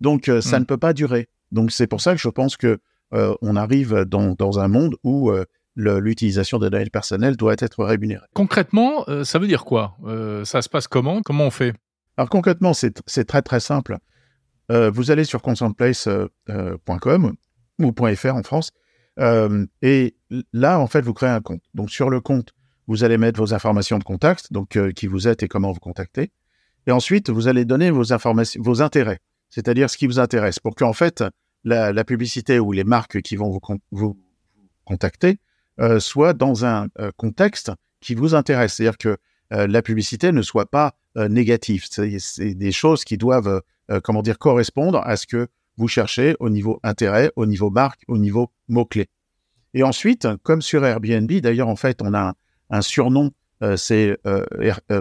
Donc, euh, ça Mm. ne peut pas durer. Donc, c'est pour ça que je pense que euh, on arrive dans, dans un monde où euh, l'utilisation des données personnelles doit être rémunérée. Concrètement, euh, ça veut dire quoi? Ça se passe comment? Comment on fait? Alors concrètement, c'est très très simple. Vous allez sur consentplace.com ou .fr en France, et là, en fait, vous créez un compte. Donc sur le compte, vous allez mettre vos informations de contact, donc qui vous êtes et comment vous contactez. Et ensuite, vous allez donner vos informations, vos intérêts, c'est-à-dire ce qui vous intéresse, pour qu'en fait, la, publicité ou les marques qui vont vous, con- vous contacter euh, soient dans un euh, contexte qui vous intéresse. C'est-à-dire que euh, la publicité ne soit pas négative. C'est des choses qui doivent, comment dire, correspondre à ce que vous cherchez au niveau intérêt, au niveau marque, au niveau mots-clés. Et ensuite, comme sur Airbnb, d'ailleurs, en fait, on a un, un surnom, c'est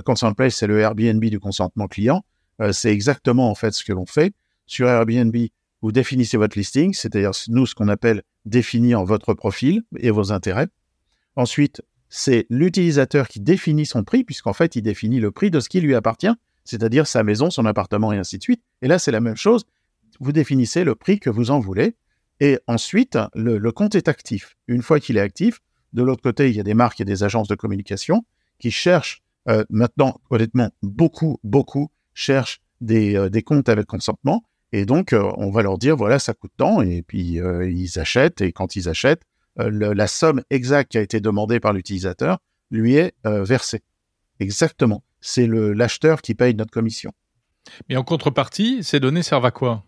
Consent Place, c'est le Airbnb du consentement client. Euh, c'est exactement, en fait, ce que l'on fait. Sur Airbnb, vous définissez votre listing, c'est-à-dire nous, ce qu'on appelle définir votre profil et vos intérêts. Ensuite, c'est l'utilisateur qui définit son prix, puisqu'en fait, il définit le prix de ce qui lui appartient, c'est-à-dire sa maison, son appartement et ainsi de suite. Et là, c'est la même chose. Vous définissez le prix que vous en voulez. Et ensuite, le, compte est actif. Une fois qu'il est actif, de l'autre côté, il y a des marques et des agences de communication qui cherchent, euh, maintenant, honnêtement, beaucoup, beaucoup cherchent des, euh, des comptes avec consentement. Et donc, euh, on va leur dire, voilà, ça coûte tant. Et puis, euh, ils achètent. Et quand ils achètent, le- la somme exacte qui a été demandée par l'utilisateur lui est versée. Exactement. C'est le- l'acheteur qui paye notre commission. Mais en contrepartie, ces données servent à quoi?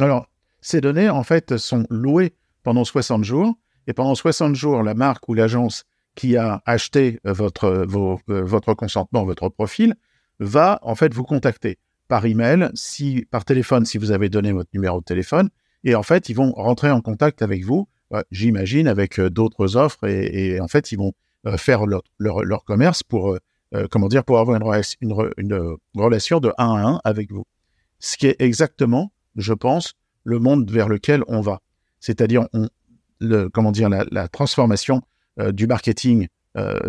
Alors, ces données, en fait, sont louées pendant 60 jours. Et pendant 60 jours, la marque ou l'agence qui a acheté votre, vos- votre consentement, votre profil, va en fait vous contacter par email, si, par téléphone, si vous avez donné votre numéro de téléphone. Et en fait, ils vont rentrer en contact avec vous, euh, j'imagine, avec euh, d'autres offres. Et, en fait, ils vont euh, faire leur, leur, commerce pour, comment dire, pour avoir une, rela- une, re- une, relation de 1 à 1 avec vous. Ce qui est exactement, je pense, le monde vers lequel on va. C'est-à-dire, comment dire, la, transformation du marketing,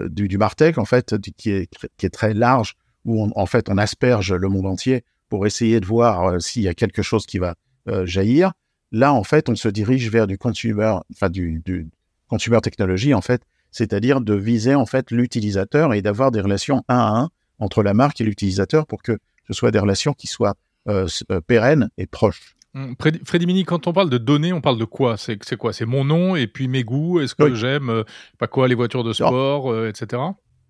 du, Martech, en fait, qui, est, qui est très large, où on- en fait on asperge le monde entier pour essayer de voir euh, s'il y a quelque chose qui va euh, jaillir. Là, en fait, on se dirige vers du consumer, enfin du, du consumer technology, en fait, c'est-à-dire de viser en fait l'utilisateur et d'avoir des relations un à un entre la marque et l'utilisateur pour que ce soit des relations qui soient euh, pérennes et proches. Hum, Freddy, Mini, quand on parle de données, on parle de quoi? C'est c'est quoi? C'est mon nom et puis mes goûts? Est-ce que Oui. j'aime, euh, pas quoi, les voitures de sport, euh, etc.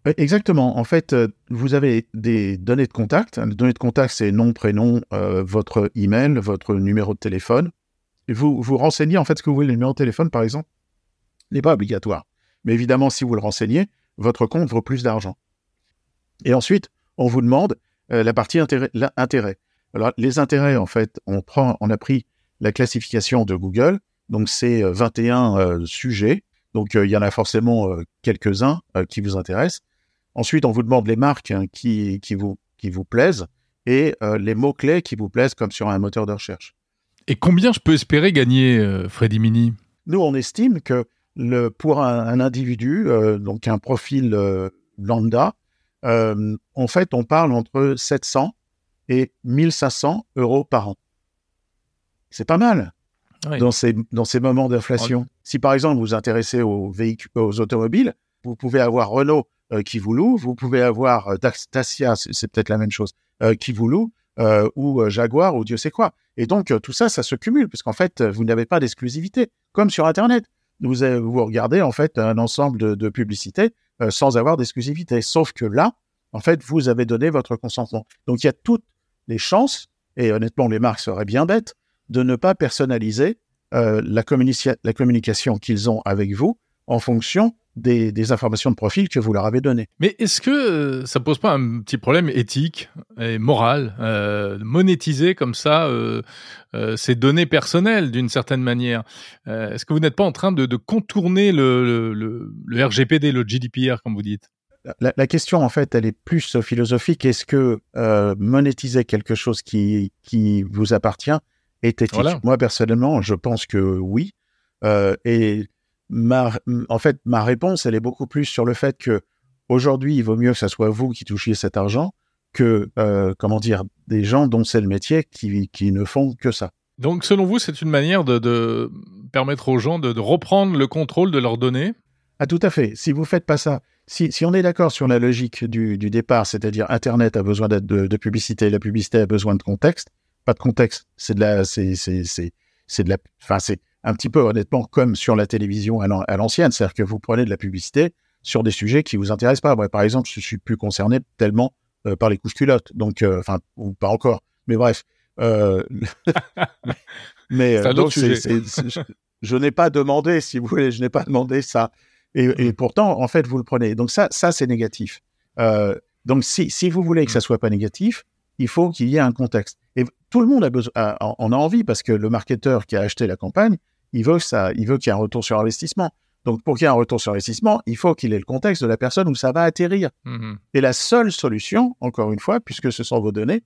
Euh, Exactement. En fait, euh, vous avez des données de contact. Les données de contact, c'est nom, prénom, euh, votre email, votre numéro de téléphone. Vous vous renseignez en fait ce que vous voulez. Le numéro de téléphone, par exemple, n'est pas obligatoire. Mais évidemment, si vous le renseignez, votre compte vaut plus d'argent. Et ensuite, on vous demande euh, la partie intérêt. Alors, les intérêts, en fait, on, prend, on a pris la classification de Google. Donc, c'est euh, 21 euh, sujets. Donc, il y en a forcément quelques-uns qui vous intéressent. Ensuite, on vous demande les marques hein, qui, qui, vous, qui vous plaisent et euh, les mots-clés qui vous plaisent comme sur un moteur de recherche. Et combien je peux espérer gagner, euh, Freddy Mini? Nous, on estime que le, pour un, un individu, euh, donc un profil lambda, en fait, on parle entre 700 et 1500 euros par an. C'est pas mal Oui. dans, ces, dans ces moments d'inflation. Si par exemple vous vous intéressez aux véhicules, aux automobiles, vous pouvez avoir Renault qui vous loue, vous pouvez avoir euh, Dacia, c'est peut-être la même chose, euh, qui vous loue, euh, ou euh, Jaguar, ou Dieu sait quoi. Et donc euh, tout ça, ça se cumule, puisqu'en fait, euh, vous n'avez pas d'exclusivité, comme sur Internet. Vous, regardez en fait un ensemble de, publicités euh, sans avoir d'exclusivité. Sauf que là, en fait, vous avez donné votre consentement. Donc il y a toutes les chances, et honnêtement, les marques seraient bien bêtes, de ne pas personnaliser euh, la communication qu'ils ont avec vous en fonction des, des informations de profil que vous leur avez données. Mais est-ce que euh, ça pose pas un petit problème éthique et moral, euh, monétiser comme ça euh, euh, ces données personnelles d'une certaine manière? Euh, Est-ce que vous n'êtes pas en train de, de contourner le, le, le- le RGPD, le GDPR, comme vous dites? La, la question, en fait, elle est plus philosophique. Est-ce que monétiser quelque chose qui, qui vous appartient est éthique? Voilà. Moi, personnellement, je pense que oui. Et ma, en fait, ma réponse, elle est beaucoup plus sur le fait que aujourd'hui, il vaut mieux que ce soit vous qui touchiez cet argent que, euh, comment dire, des gens dont c'est le métier qui, qui ne font que ça. Donc, selon vous, c'est une manière de, de, permettre aux gens de, de, reprendre le contrôle de leurs données? Ah, tout à fait. Si vous faites pas ça, si, si on est d'accord sur la logique du, du départ, c'est-à-dire Internet a besoin de, de, publicité, la publicité a besoin de contexte, pas de contexte, c'est de la, c'est, c'est, c'est, c'est de la, enfin, c'est un petit peu honnêtement comme sur la télévision à l'ancienne, c'est-à-dire que vous prenez de la publicité sur des sujets qui vous intéressent pas. Moi, par exemple, je suis plus concerné tellement euh, par les couches culottes, donc, euh, enfin, ou pas encore. Mais bref. Mais donc, je, je n'ai pas demandé, si vous voulez, je n'ai pas demandé ça. Et, et, pourtant, en fait, vous le prenez. Donc ça, ça c'est négatif. Euh, donc si, si vous voulez que ça soit pas négatif, il faut qu'il y ait un contexte. Et tout le monde a besoin, a, en a envie parce que le marketeur qui a acheté la campagne, il veut ça, il veut qu'il y ait un retour sur investissement. Donc pour qu'il y ait un retour sur investissement, il faut qu'il ait le contexte de la personne où ça va atterrir. Mmh. Et la seule solution, encore une fois, puisque ce sont vos données,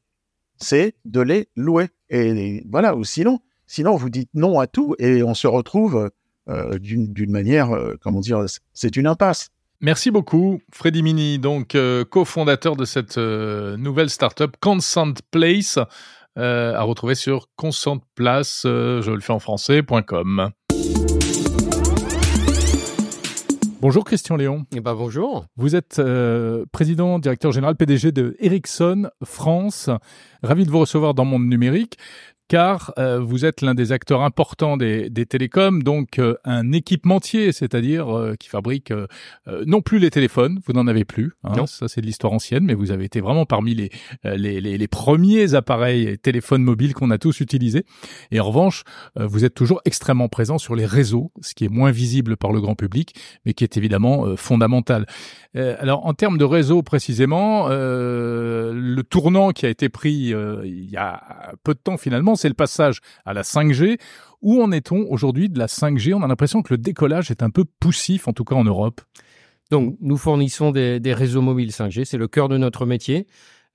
c'est de les louer. Et, voilà, ou sinon, sinon vous dites non à tout et on se retrouve euh, d'une manière, euh, comment dire, c'est une impasse. Merci beaucoup, Freddy Mini, donc euh, cofondateur de cette nouvelle startup Consent Place, euh, à retrouver sur consentplace, euh, je le fais en français.com. Bonjour Christian Léon. Eh ben bonjour. Vous êtes euh, président, directeur général, PDG de Ericsson France. Ravi de vous recevoir dans Monde Numérique car euh, vous êtes l'un des acteurs importants des, des télécoms, donc euh, un équipementier, c'est-à-dire euh, qui fabrique euh, euh, non plus les téléphones, vous n'en avez plus, hein, ça c'est de l'histoire ancienne, mais vous avez été vraiment parmi les, les, les, les premiers appareils téléphones mobiles qu'on a tous utilisés. Et en revanche, vous êtes toujours extrêmement présent sur les réseaux, ce qui est moins visible par le grand public, mais qui est évidemment fondamental. alors en termes de réseau précisément, le tournant qui a été pris il y a peu de temps finalement, c'est le passage à la 5G. Où en est-on aujourd'hui de la 5G On a l'impression que le décollage est un peu poussif, en tout cas en Europe. Donc, nous fournissons des, réseaux mobiles 5G, c'est le cœur de notre métier.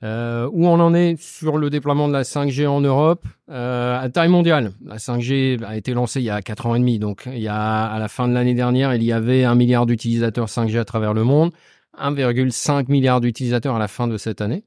Euh, où on en est sur le déploiement de la 5G en Europe? Euh, à taille mondiale. La 5G a été lancée il y a quatre ans et demi, donc il y a à la fin de l'année dernière, il y avait un milliard d'utilisateurs 5G à travers le monde, 1,5 milliard d'utilisateurs à la fin de cette année.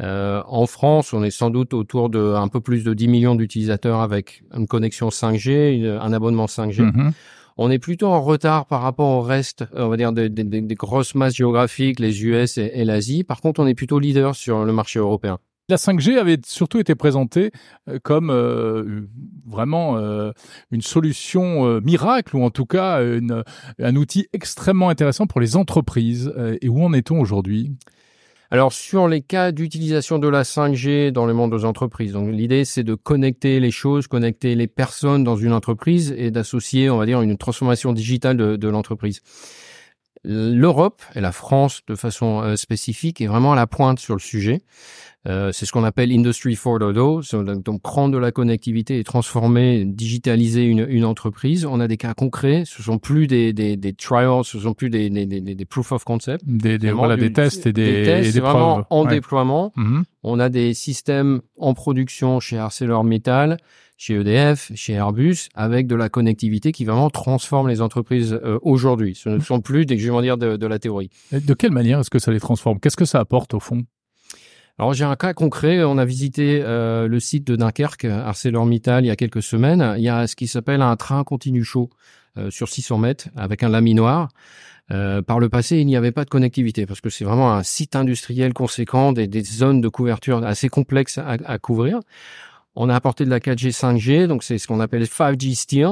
Euh, en France, on est sans doute autour de un peu plus de 10 millions d'utilisateurs avec une connexion 5G, un abonnement 5G. Mhm. On est plutôt en retard par rapport au reste, on va dire, des, des, des grosses masses géographiques, les US et, et l'Asie. Par contre, on est plutôt leader sur le marché européen. La 5G avait surtout été présentée euh, comme euh, vraiment euh, une solution euh, miracle ou en tout cas une, un outil extrêmement intéressant pour les entreprises. Euh, et où en est-on aujourd'hui? Alors sur les cas d'utilisation de la 5G dans le monde des entreprises, donc l'idée c'est de connecter les choses, connecter les personnes dans une entreprise et d'associer, on va dire, une transformation digitale de, de l'entreprise. L'Europe et la France de façon euh, spécifique est vraiment à la pointe sur le sujet. Euh, c'est ce qu'on appelle Industry 4.0, donc prendre de la connectivité et transformer, digitaliser une, une, entreprise. On a des cas concrets, ce sont plus des, des, des trials, ce sont plus des, des, des, des proof of concept. Des, des, voilà, des tests et des, des tests, et des vraiment preuves. en Ouais. déploiement. Mhm. On a des systèmes en production chez ArcelorMittal, chez EDF, chez Airbus, avec de la connectivité qui vraiment transforme les entreprises euh, aujourd'hui. Ce ne sont plus des, je vais dire, de, de la théorie. Et De quelle manière est-ce que ça les transforme? Qu'est-ce que ça apporte au fond? Alors j'ai un cas concret. On a visité euh, le site de Dunkerque, ArcelorMittal, il y a quelques semaines. Il y a ce qui s'appelle un train continu chaud euh, sur 600 mètres avec un laminoir. Euh, par le passé, il n'y avait pas de connectivité parce que c'est vraiment un site industriel conséquent, des, des zones de couverture assez complexes à, à, couvrir. On a apporté de la 4G, 5G, donc c'est ce qu'on appelle 5G Steel,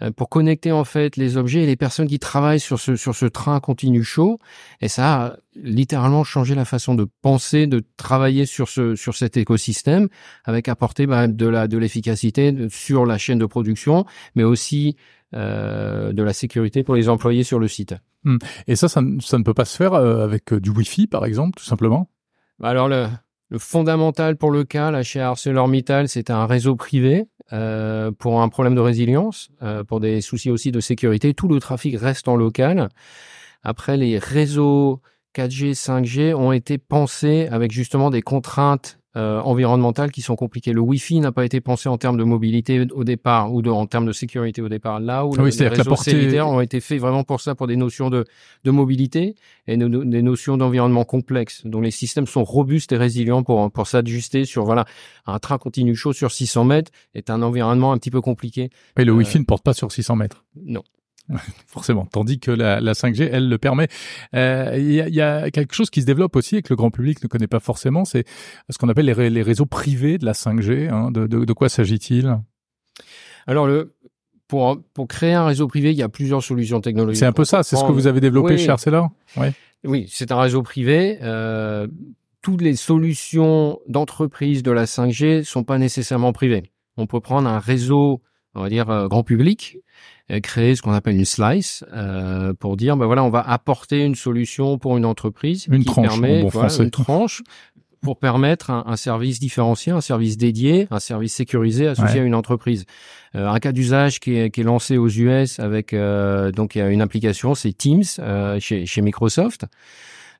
euh, pour connecter en fait les objets et les personnes qui travaillent sur ce sur ce train continu chaud. Et ça a littéralement changé la façon de penser, de travailler sur ce sur cet écosystème, avec apporter bah, de la de l'efficacité sur la chaîne de production, mais aussi euh, de la sécurité pour les employés sur le site. Et ça, ça, ne- ça ne peut pas se faire euh, avec euh, du Wi-Fi, par exemple, tout simplement? Bah, Alors le, le fondamental pour le cas, là chez ArcelorMittal, c'est un réseau privé euh, pour un problème de résilience, euh, pour des soucis aussi de sécurité. Tout le trafic reste en local. Après, les réseaux 4G, 5G ont été pensés avec justement des contraintes euh, environnementales qui sont compliquées. Le Wi-Fi n'a pas été pensé en termes de mobilité au départ ou de, en termes de sécurité au départ. Là où Ah oui, les réseaux portée- satellitaires ont été faits vraiment pour ça, pour des notions de, de mobilité et no- no- des notions d'environnement complexe. Donc les systèmes sont robustes et résilients pour, pour s'ajuster sur voilà un train continu chaud sur 600 mètres est un environnement un petit peu compliqué. Et le Euh, Wi-Fi ne porte pas sur 600 mètres. Non. forcément. Tandis que la, la 5G, elle le permet. Euh, Il y, a, il y a quelque chose qui se développe aussi et que le grand public ne connaît pas forcément, c'est ce qu'on appelle les, ré- les réseaux privés de la 5G. hein. De, de- de quoi s'agit-il? Alors le pour pour créer un réseau privé, il y a plusieurs solutions technologiques. C'est un peu ça, c'est ce que vous avez développé Oui. chez Arcelor? Oui, c'est un réseau privé. Euh, toutes les solutions d'entreprise de la 5G sont pas nécessairement privées. On peut prendre un réseau, on va dire euh, grand public, créer ce qu'on appelle une slice euh, pour dire, ben voilà, on va apporter une solution pour une entreprise Une qui tranche, permet, en bon voilà, français. une tranche pour permettre un, un service différencié, un service dédié, un service sécurisé associé Ouais. à une entreprise. Euh, un cas d'usage qui est, qui est lancé aux US avec euh, donc une application, c'est Teams euh, chez, chez Microsoft.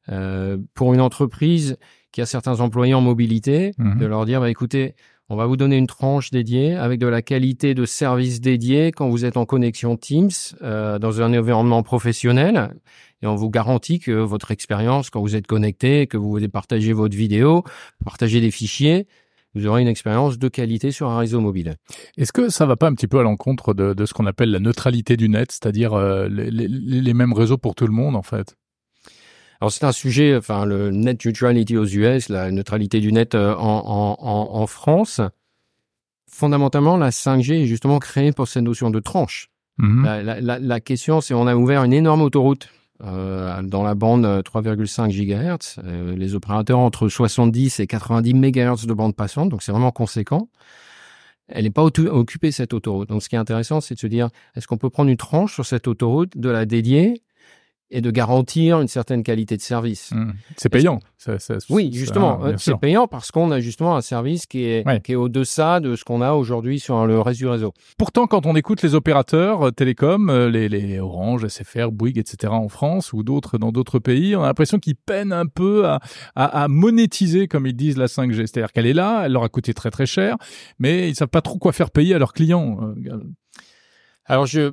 Euh, pour une entreprise qui a certains employés en mobilité, Mhm. de leur dire bah, écoutez, on va vous donner une tranche dédiée avec de la qualité de service dédié quand vous êtes en connexion Teams euh, dans un environnement professionnel. Et on vous garantit que votre expérience, quand vous êtes connecté, que vous voulez partager votre vidéo, partager des fichiers, vous aurez une expérience de qualité sur un réseau mobile. Est-ce que ça va pas un petit peu à l'encontre de, ce qu'on appelle la neutralité du net, c'est-à-dire euh, les mêmes réseaux pour tout le monde en fait? Alors c'est un sujet, enfin le net neutrality aux US, la neutralité du net euh, en, en, en, France. Fondamentalement, la 5G est justement créée pour cette notion de tranche. Mhm. La, la, la, question, c'est on a ouvert une énorme autoroute euh, dans la bande euh, 3,5 GHz. Euh, les opérateurs entre 70 et 90 MHz de bande passante, donc c'est vraiment conséquent. Elle n'est pas occupée cette autoroute. Donc ce qui est intéressant, c'est de se dire est-ce qu'on peut prendre une tranche sur cette autoroute, de la dédier et de garantir une certaine qualité de service. Mhm. C'est payant. Ça- ça- Oui, justement, euh, c'est payant parce qu'on a justement un service qui est, Ouais. qui est au-deçà de ce qu'on a aujourd'hui sur le reste du réseau. Pourtant, quand on écoute les opérateurs euh, télécoms, euh, les, les Orange, SFR, Bouygues, etc. en France ou d'autres dans d'autres pays, on a l'impression qu'ils peinent un peu à, à, à monétiser, comme ils disent, la 5G. C'est-à-dire qu'elle est là, elle leur a coûté très très cher, mais ils savent pas trop quoi faire payer à leurs clients. Euh, Alors, je,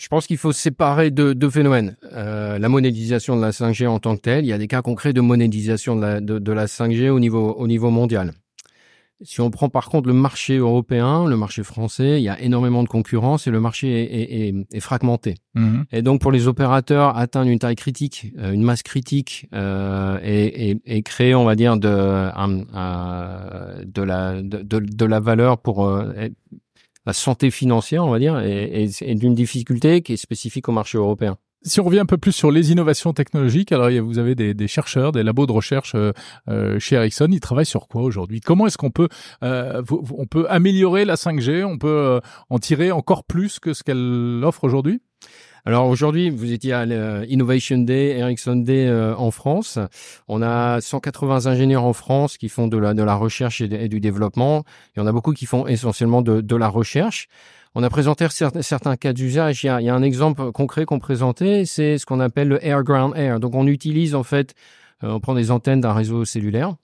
je pense qu'il faut séparer deux, deux phénomènes. Euh, la monétisation de la 5G en tant que telle, il y a des cas concrets de monétisation de la, de, de la 5G au niveau, au niveau mondial. Si on prend par contre le marché européen, le marché français, il y a énormément de concurrence et le marché est, est, est, est fragmenté. Mhm. Et donc pour les opérateurs, atteindre une taille critique, euh, une masse critique euh, et, et, et créer, on va dire, de, un- un- de, la, de, de, de la valeur pour euh, la santé financière, on va dire, et, d'une difficulté qui est spécifique au marché européen. Si on revient un peu plus sur les innovations technologiques, alors vous avez des, chercheurs, des labos de recherche euh, euh, chez Ericsson. Ils travaillent sur quoi aujourd'hui? Comment est-ce qu'on peut euh, on peut améliorer la 5G On peut en tirer encore plus que ce qu'elle offre aujourd'hui? Alors aujourd'hui, vous étiez à l'Innovation Day, Ericsson Day euh, en France. On a 180 ingénieurs en France qui font de la, de la recherche et, du développement. Il y en a beaucoup qui font essentiellement de, de la recherche. On a présenté certains, certains cas d'usage. Il, y a- il y a un exemple concret qu'on présentait, c'est ce qu'on appelle le Air Ground Air. Donc on utilise en fait, euh, on prend des antennes d'un réseau cellulaire.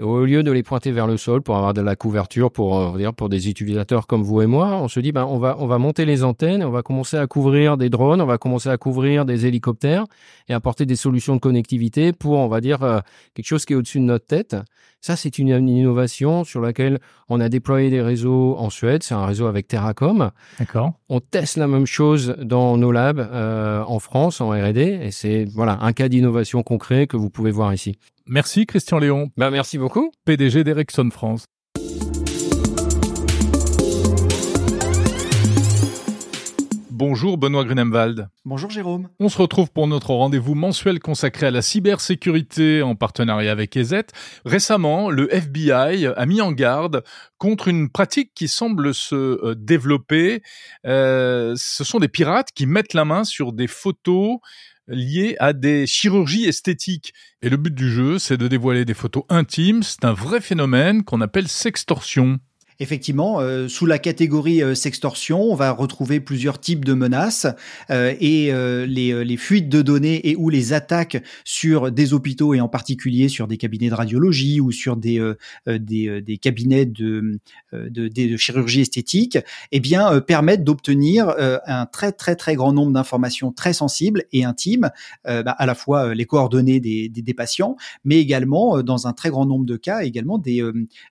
Au lieu de les pointer vers le sol pour avoir de la couverture pour euh, dire pour des utilisateurs comme vous et moi, on se dit ben on va on va monter les antennes, on va commencer à couvrir des drones, on va commencer à couvrir des hélicoptères et apporter des solutions de connectivité pour on va dire euh, quelque chose qui est au-dessus de notre tête. Ça c'est une, une innovation sur laquelle on a déployé des réseaux en Suède, c'est un réseau avec Terracom. D'accord. On teste la même chose dans nos labs euh, en France en R&D et c'est voilà un cas d'innovation concret que vous pouvez voir ici. Merci Christian Léon, Ben merci beaucoup. PDG d'Ericsson France. Bonjour Benoît Grunemwald. Bonjour Jérôme. On se retrouve pour notre rendez-vous mensuel consacré à la cybersécurité en partenariat avec EZ. Récemment, le FBI a mis en garde contre une pratique qui semble se euh, développer. Euh, ce sont des pirates qui mettent la main sur des photos liées à des chirurgies esthétiques. Et le but du jeu, c'est de dévoiler des photos intimes. C'est un vrai phénomène qu'on appelle sextorsion. Effectivement, euh, sous la catégorie euh, sextorsion, on va retrouver plusieurs types de menaces euh, et les, les, fuites de données et ou les attaques sur des hôpitaux et en particulier sur des cabinets de radiologie ou sur des, des, des, cabinets de, de, de, chirurgie esthétique, eh bien permettent d'obtenir un très très très grand nombre d'informations très sensibles et intimes, bah, à la fois les coordonnées des, des, des, patients, mais également dans un très grand nombre de cas également des,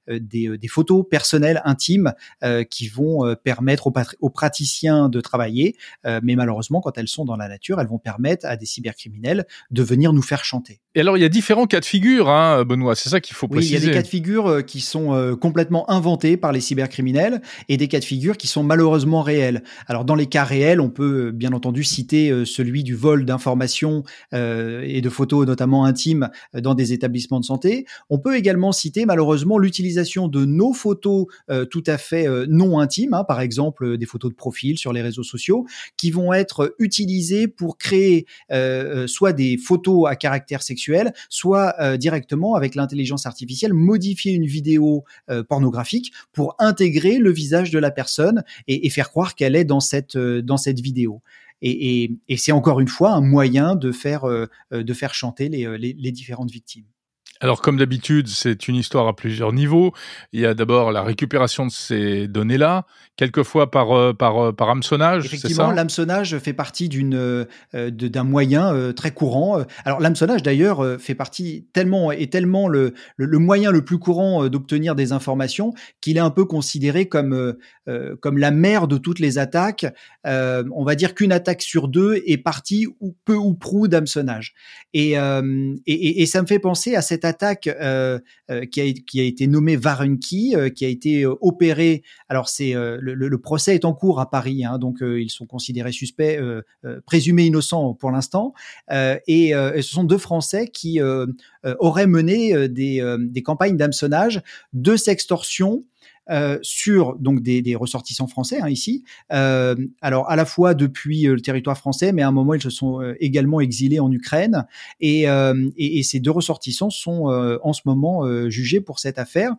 des, des photos personnelles intimes euh, qui vont euh, permettre aux, praticiens de travailler, euh, mais malheureusement, quand elles sont dans la nature, elles vont permettre à des cybercriminels de venir nous faire chanter. Et alors, il y a différents cas de figure, hein, Benoît, c'est ça qu'il faut préciser. Oui, il y a des cas de figure qui sont complètement inventés par les cybercriminels et des cas de figure qui sont malheureusement réels. Alors, dans les cas réels, on peut bien entendu citer celui du vol d'informations et de photos, notamment intimes, dans des établissements de santé. On peut également citer malheureusement l'utilisation de nos photos tout à fait euh, non intimes, hein, par exemple euh, des photos de profil sur les réseaux sociaux, qui vont être utilisées pour créer soit des photos à caractère sexuel, soit directement avec l'intelligence artificielle modifier une vidéo pornographique pour intégrer le visage de la personne et, faire croire qu'elle est dans cette dans cette vidéo. Et, c'est encore une fois un moyen de faire de faire chanter les différentes victimes. Alors, comme d'habitude, c'est une histoire à plusieurs niveaux. Il y a d'abord la récupération de ces données-là, quelquefois par euh, par euh, par hameçonnage. Effectivement, l'hameçonnage fait partie d'une euh, d'un moyen très courant. Alors, l'hameçonnage d'ailleurs fait partie tellement est tellement le, le, moyen le plus courant d'obtenir des informations qu'il est un peu considéré comme comme la mère de toutes les attaques. on va dire qu'une attaque sur deux est partie ou peu ou prou d'hameçonnage. Et, et, et ça me fait penser à cette attaque euh, euh, qui, a, qui a été nommée Varunki, euh, qui a été opérée. Alors c'est le, procès est en cours à Paris, hein, donc ils sont considérés suspects, présumés innocents pour l'instant. Et, ce sont deux Français qui auraient mené des, des campagnes d'hameçonnage, de sextorsion euh, sur donc des, ressortissants français hein, ici. Euh, alors à la fois depuis euh, le territoire français, mais à un moment ils se sont également exilés en Ukraine et, et, et, ces deux ressortissants sont en ce moment jugés pour cette affaire.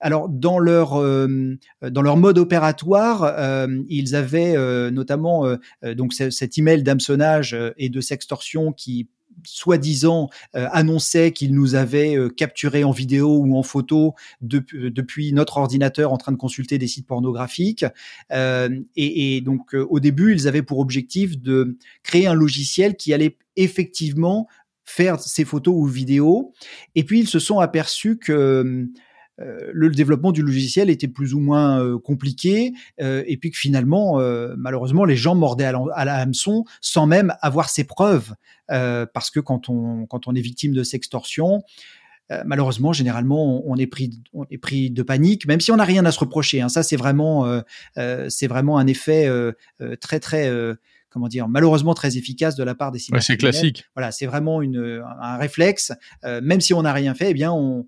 Alors dans leur dans leur mode opératoire, ils avaient notamment donc cet email d'hameçonnage et de sextorsion qui soi-disant euh, annonçait qu'il nous avait euh, capturé en vidéo ou en photo euh, depuis notre ordinateur en train de consulter des sites pornographiques. et, donc au début, ils avaient pour objectif de créer un logiciel qui allait effectivement faire ces photos ou vidéos. Et puis ils se sont aperçus que le développement du logiciel était plus ou moins compliqué et puis que finalement, malheureusement, les gens mordaient à la, hameçon sans même avoir ses preuves. Euh, parce que quand on, quand on est victime de sextorsion, euh, malheureusement, généralement, on, est pris, on est pris de panique, même si on n'a rien à se reprocher. Hein. Ça, c'est vraiment, euh, c'est vraiment un effet très, très, comment dire, malheureusement très efficace de la part des cybercriminels. c'est classique. Voilà, c'est vraiment une, un réflexe. même si on n'a rien fait, eh bien, on,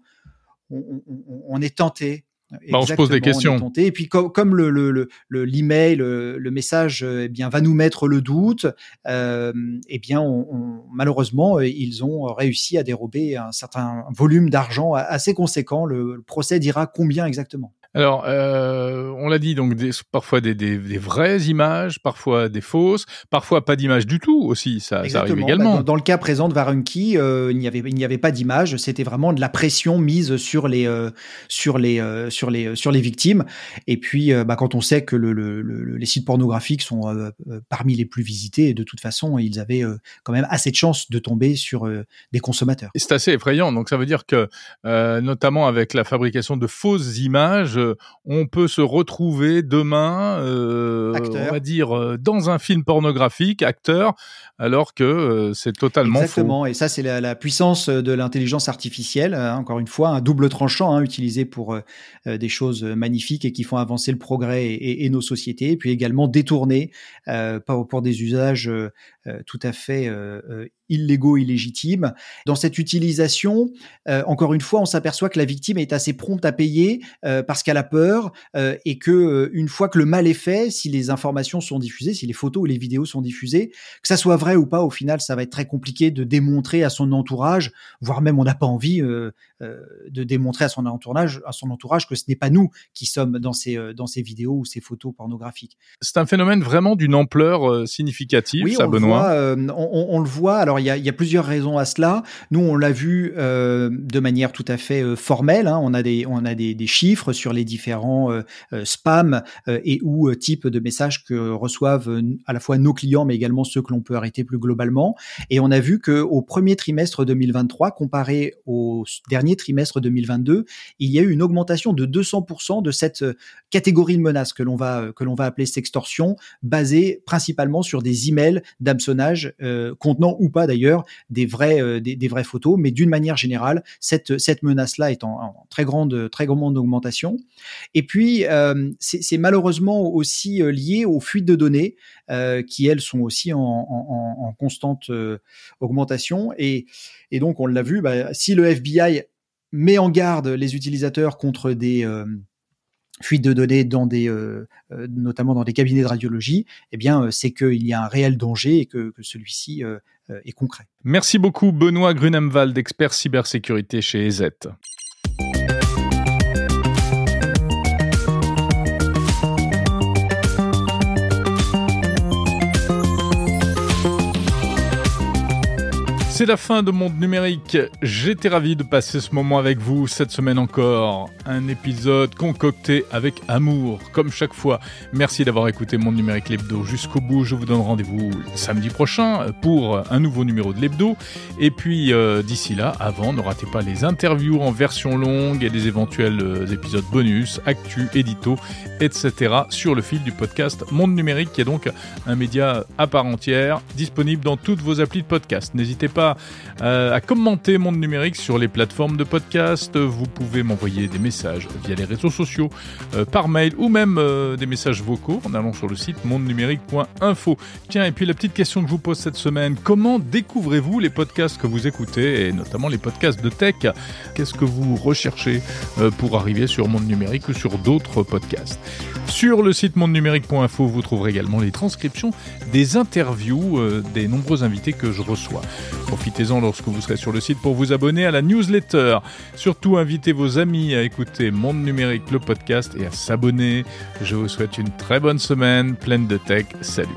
on, on est tenté bah, on se pose des questions. Et puis comme, le, le, le, l'email, le, le, message, eh bien va nous mettre le doute. Euh, eh bien, on, malheureusement, ils ont réussi à dérober un certain volume d'argent assez conséquent. Le, procès dira combien exactement? Alors, euh, on l'a dit, donc des, parfois des, des, des, vraies images, parfois des fausses, parfois pas d'images du tout aussi, ça, ça arrive également. Bah, dans, le cas présent de Varunki, euh, il n'y avait, il n'y avait pas d'image, c'était vraiment de la pression mise sur les, euh, sur les, euh, sur les, sur les victimes. Et puis, euh, bah, quand on sait que le, le, les sites pornographiques sont euh, parmi les plus visités, de toute façon, ils avaient quand même assez de chances de tomber sur des consommateurs. C'est assez effrayant. Donc, ça veut dire que, notamment avec la fabrication de fausses images, on peut se retrouver demain, euh, on va dire, euh, dans un film pornographique, acteur, alors que euh, c'est totalement Exactement. Et ça, c'est la, puissance de l'intelligence artificielle. Hein, encore une fois, un double tranchant hein, utilisé pour des choses magnifiques et qui font avancer le progrès et, nos sociétés, et puis également détourné pour, des usages tout à fait illégaux, illégitimes. Dans cette utilisation, euh, encore une fois, on s'aperçoit que la victime est assez prompte à payer euh, parce qu'elle a peur euh, et que une fois que le mal est fait, si les informations sont diffusées, si les photos ou les vidéos sont diffusées, que ça soit vrai ou pas, au final, ça va être très compliqué de démontrer à son entourage, voire même on n'a pas envie de démontrer à son entourage, à son entourage que ce n'est pas nous qui sommes dans ces dans ces vidéos ou ces photos pornographiques. C'est un phénomène vraiment d'une ampleur significative, oui, ça, on Benoît? Le voit, on, on, le voit. Alors il y a, plusieurs raisons à cela. Nous, on l'a vu euh, de manière tout à fait euh, formelle. Hein. On a des on a des, chiffres sur les différents euh, spams et ou types de messages que reçoivent à la fois nos clients, mais également ceux que l'on peut arrêter plus globalement. Et on a vu que au premier trimestre 2023, comparé au dernier trimestre 2022, il y a eu une augmentation de 200% de cette catégorie de menaces que l'on va que l'on va appeler sextorsion, basée principalement sur des emails d'hameçonnage contenant ou pas d'ailleurs des vraies euh, des, vraies photos, mais d'une manière générale, cette cette menace-là est en, très grande très augmentation. Et puis euh, c'est malheureusement aussi euh, lié aux fuites de données qui elles sont aussi en, constante augmentation. Et, et donc on l'a vu, bah, si le FBI met en garde les utilisateurs contre des fuite de données dans des, euh, euh, notamment dans des cabinets de radiologie, eh bien, euh, c'est qu'il y a un réel danger et que, celui-ci est concret. Merci beaucoup, Benoît Grunemwald, expert cybersécurité chez EZ. C'est la fin de Monde Numérique. J'étais ravi de passer ce moment avec vous cette semaine encore. Un épisode concocté avec amour, comme chaque fois. Merci d'avoir écouté Monde Numérique l'hebdo jusqu'au bout. Je vous donne rendez-vous samedi prochain pour un nouveau numéro de l'hebdo. Et puis euh, d'ici là, avant, ne ratez pas les interviews en version longue et les éventuels euh, épisodes bonus, actu, édito, etc. sur le fil du podcast Monde Numérique, qui est donc un média à part entière, disponible dans toutes vos applis de podcast. N'hésitez pas euh, à commenter Monde Numérique sur les plateformes de podcast. Vous pouvez m'envoyer des messages via les réseaux sociaux, euh, par mail ou même euh, des messages vocaux en allant sur le site mondenumérique.info. Tiens, et puis la petite question que je vous pose cette semaine, comment découvrez-vous les podcasts que vous écoutez et notamment les podcasts de tech? Qu'est-ce que vous recherchez pour arriver sur Monde Numérique ou sur d'autres podcasts? Sur le site mondenumérique.info, vous trouverez également les transcriptions des interviews des nombreux invités que je reçois. Profitez-en lorsque vous serez sur le site pour vous abonner à la newsletter. Surtout, invitez vos amis à écouter Monde Numérique, le podcast, et à s'abonner. Je vous souhaite une très bonne semaine, pleine de tech. Salut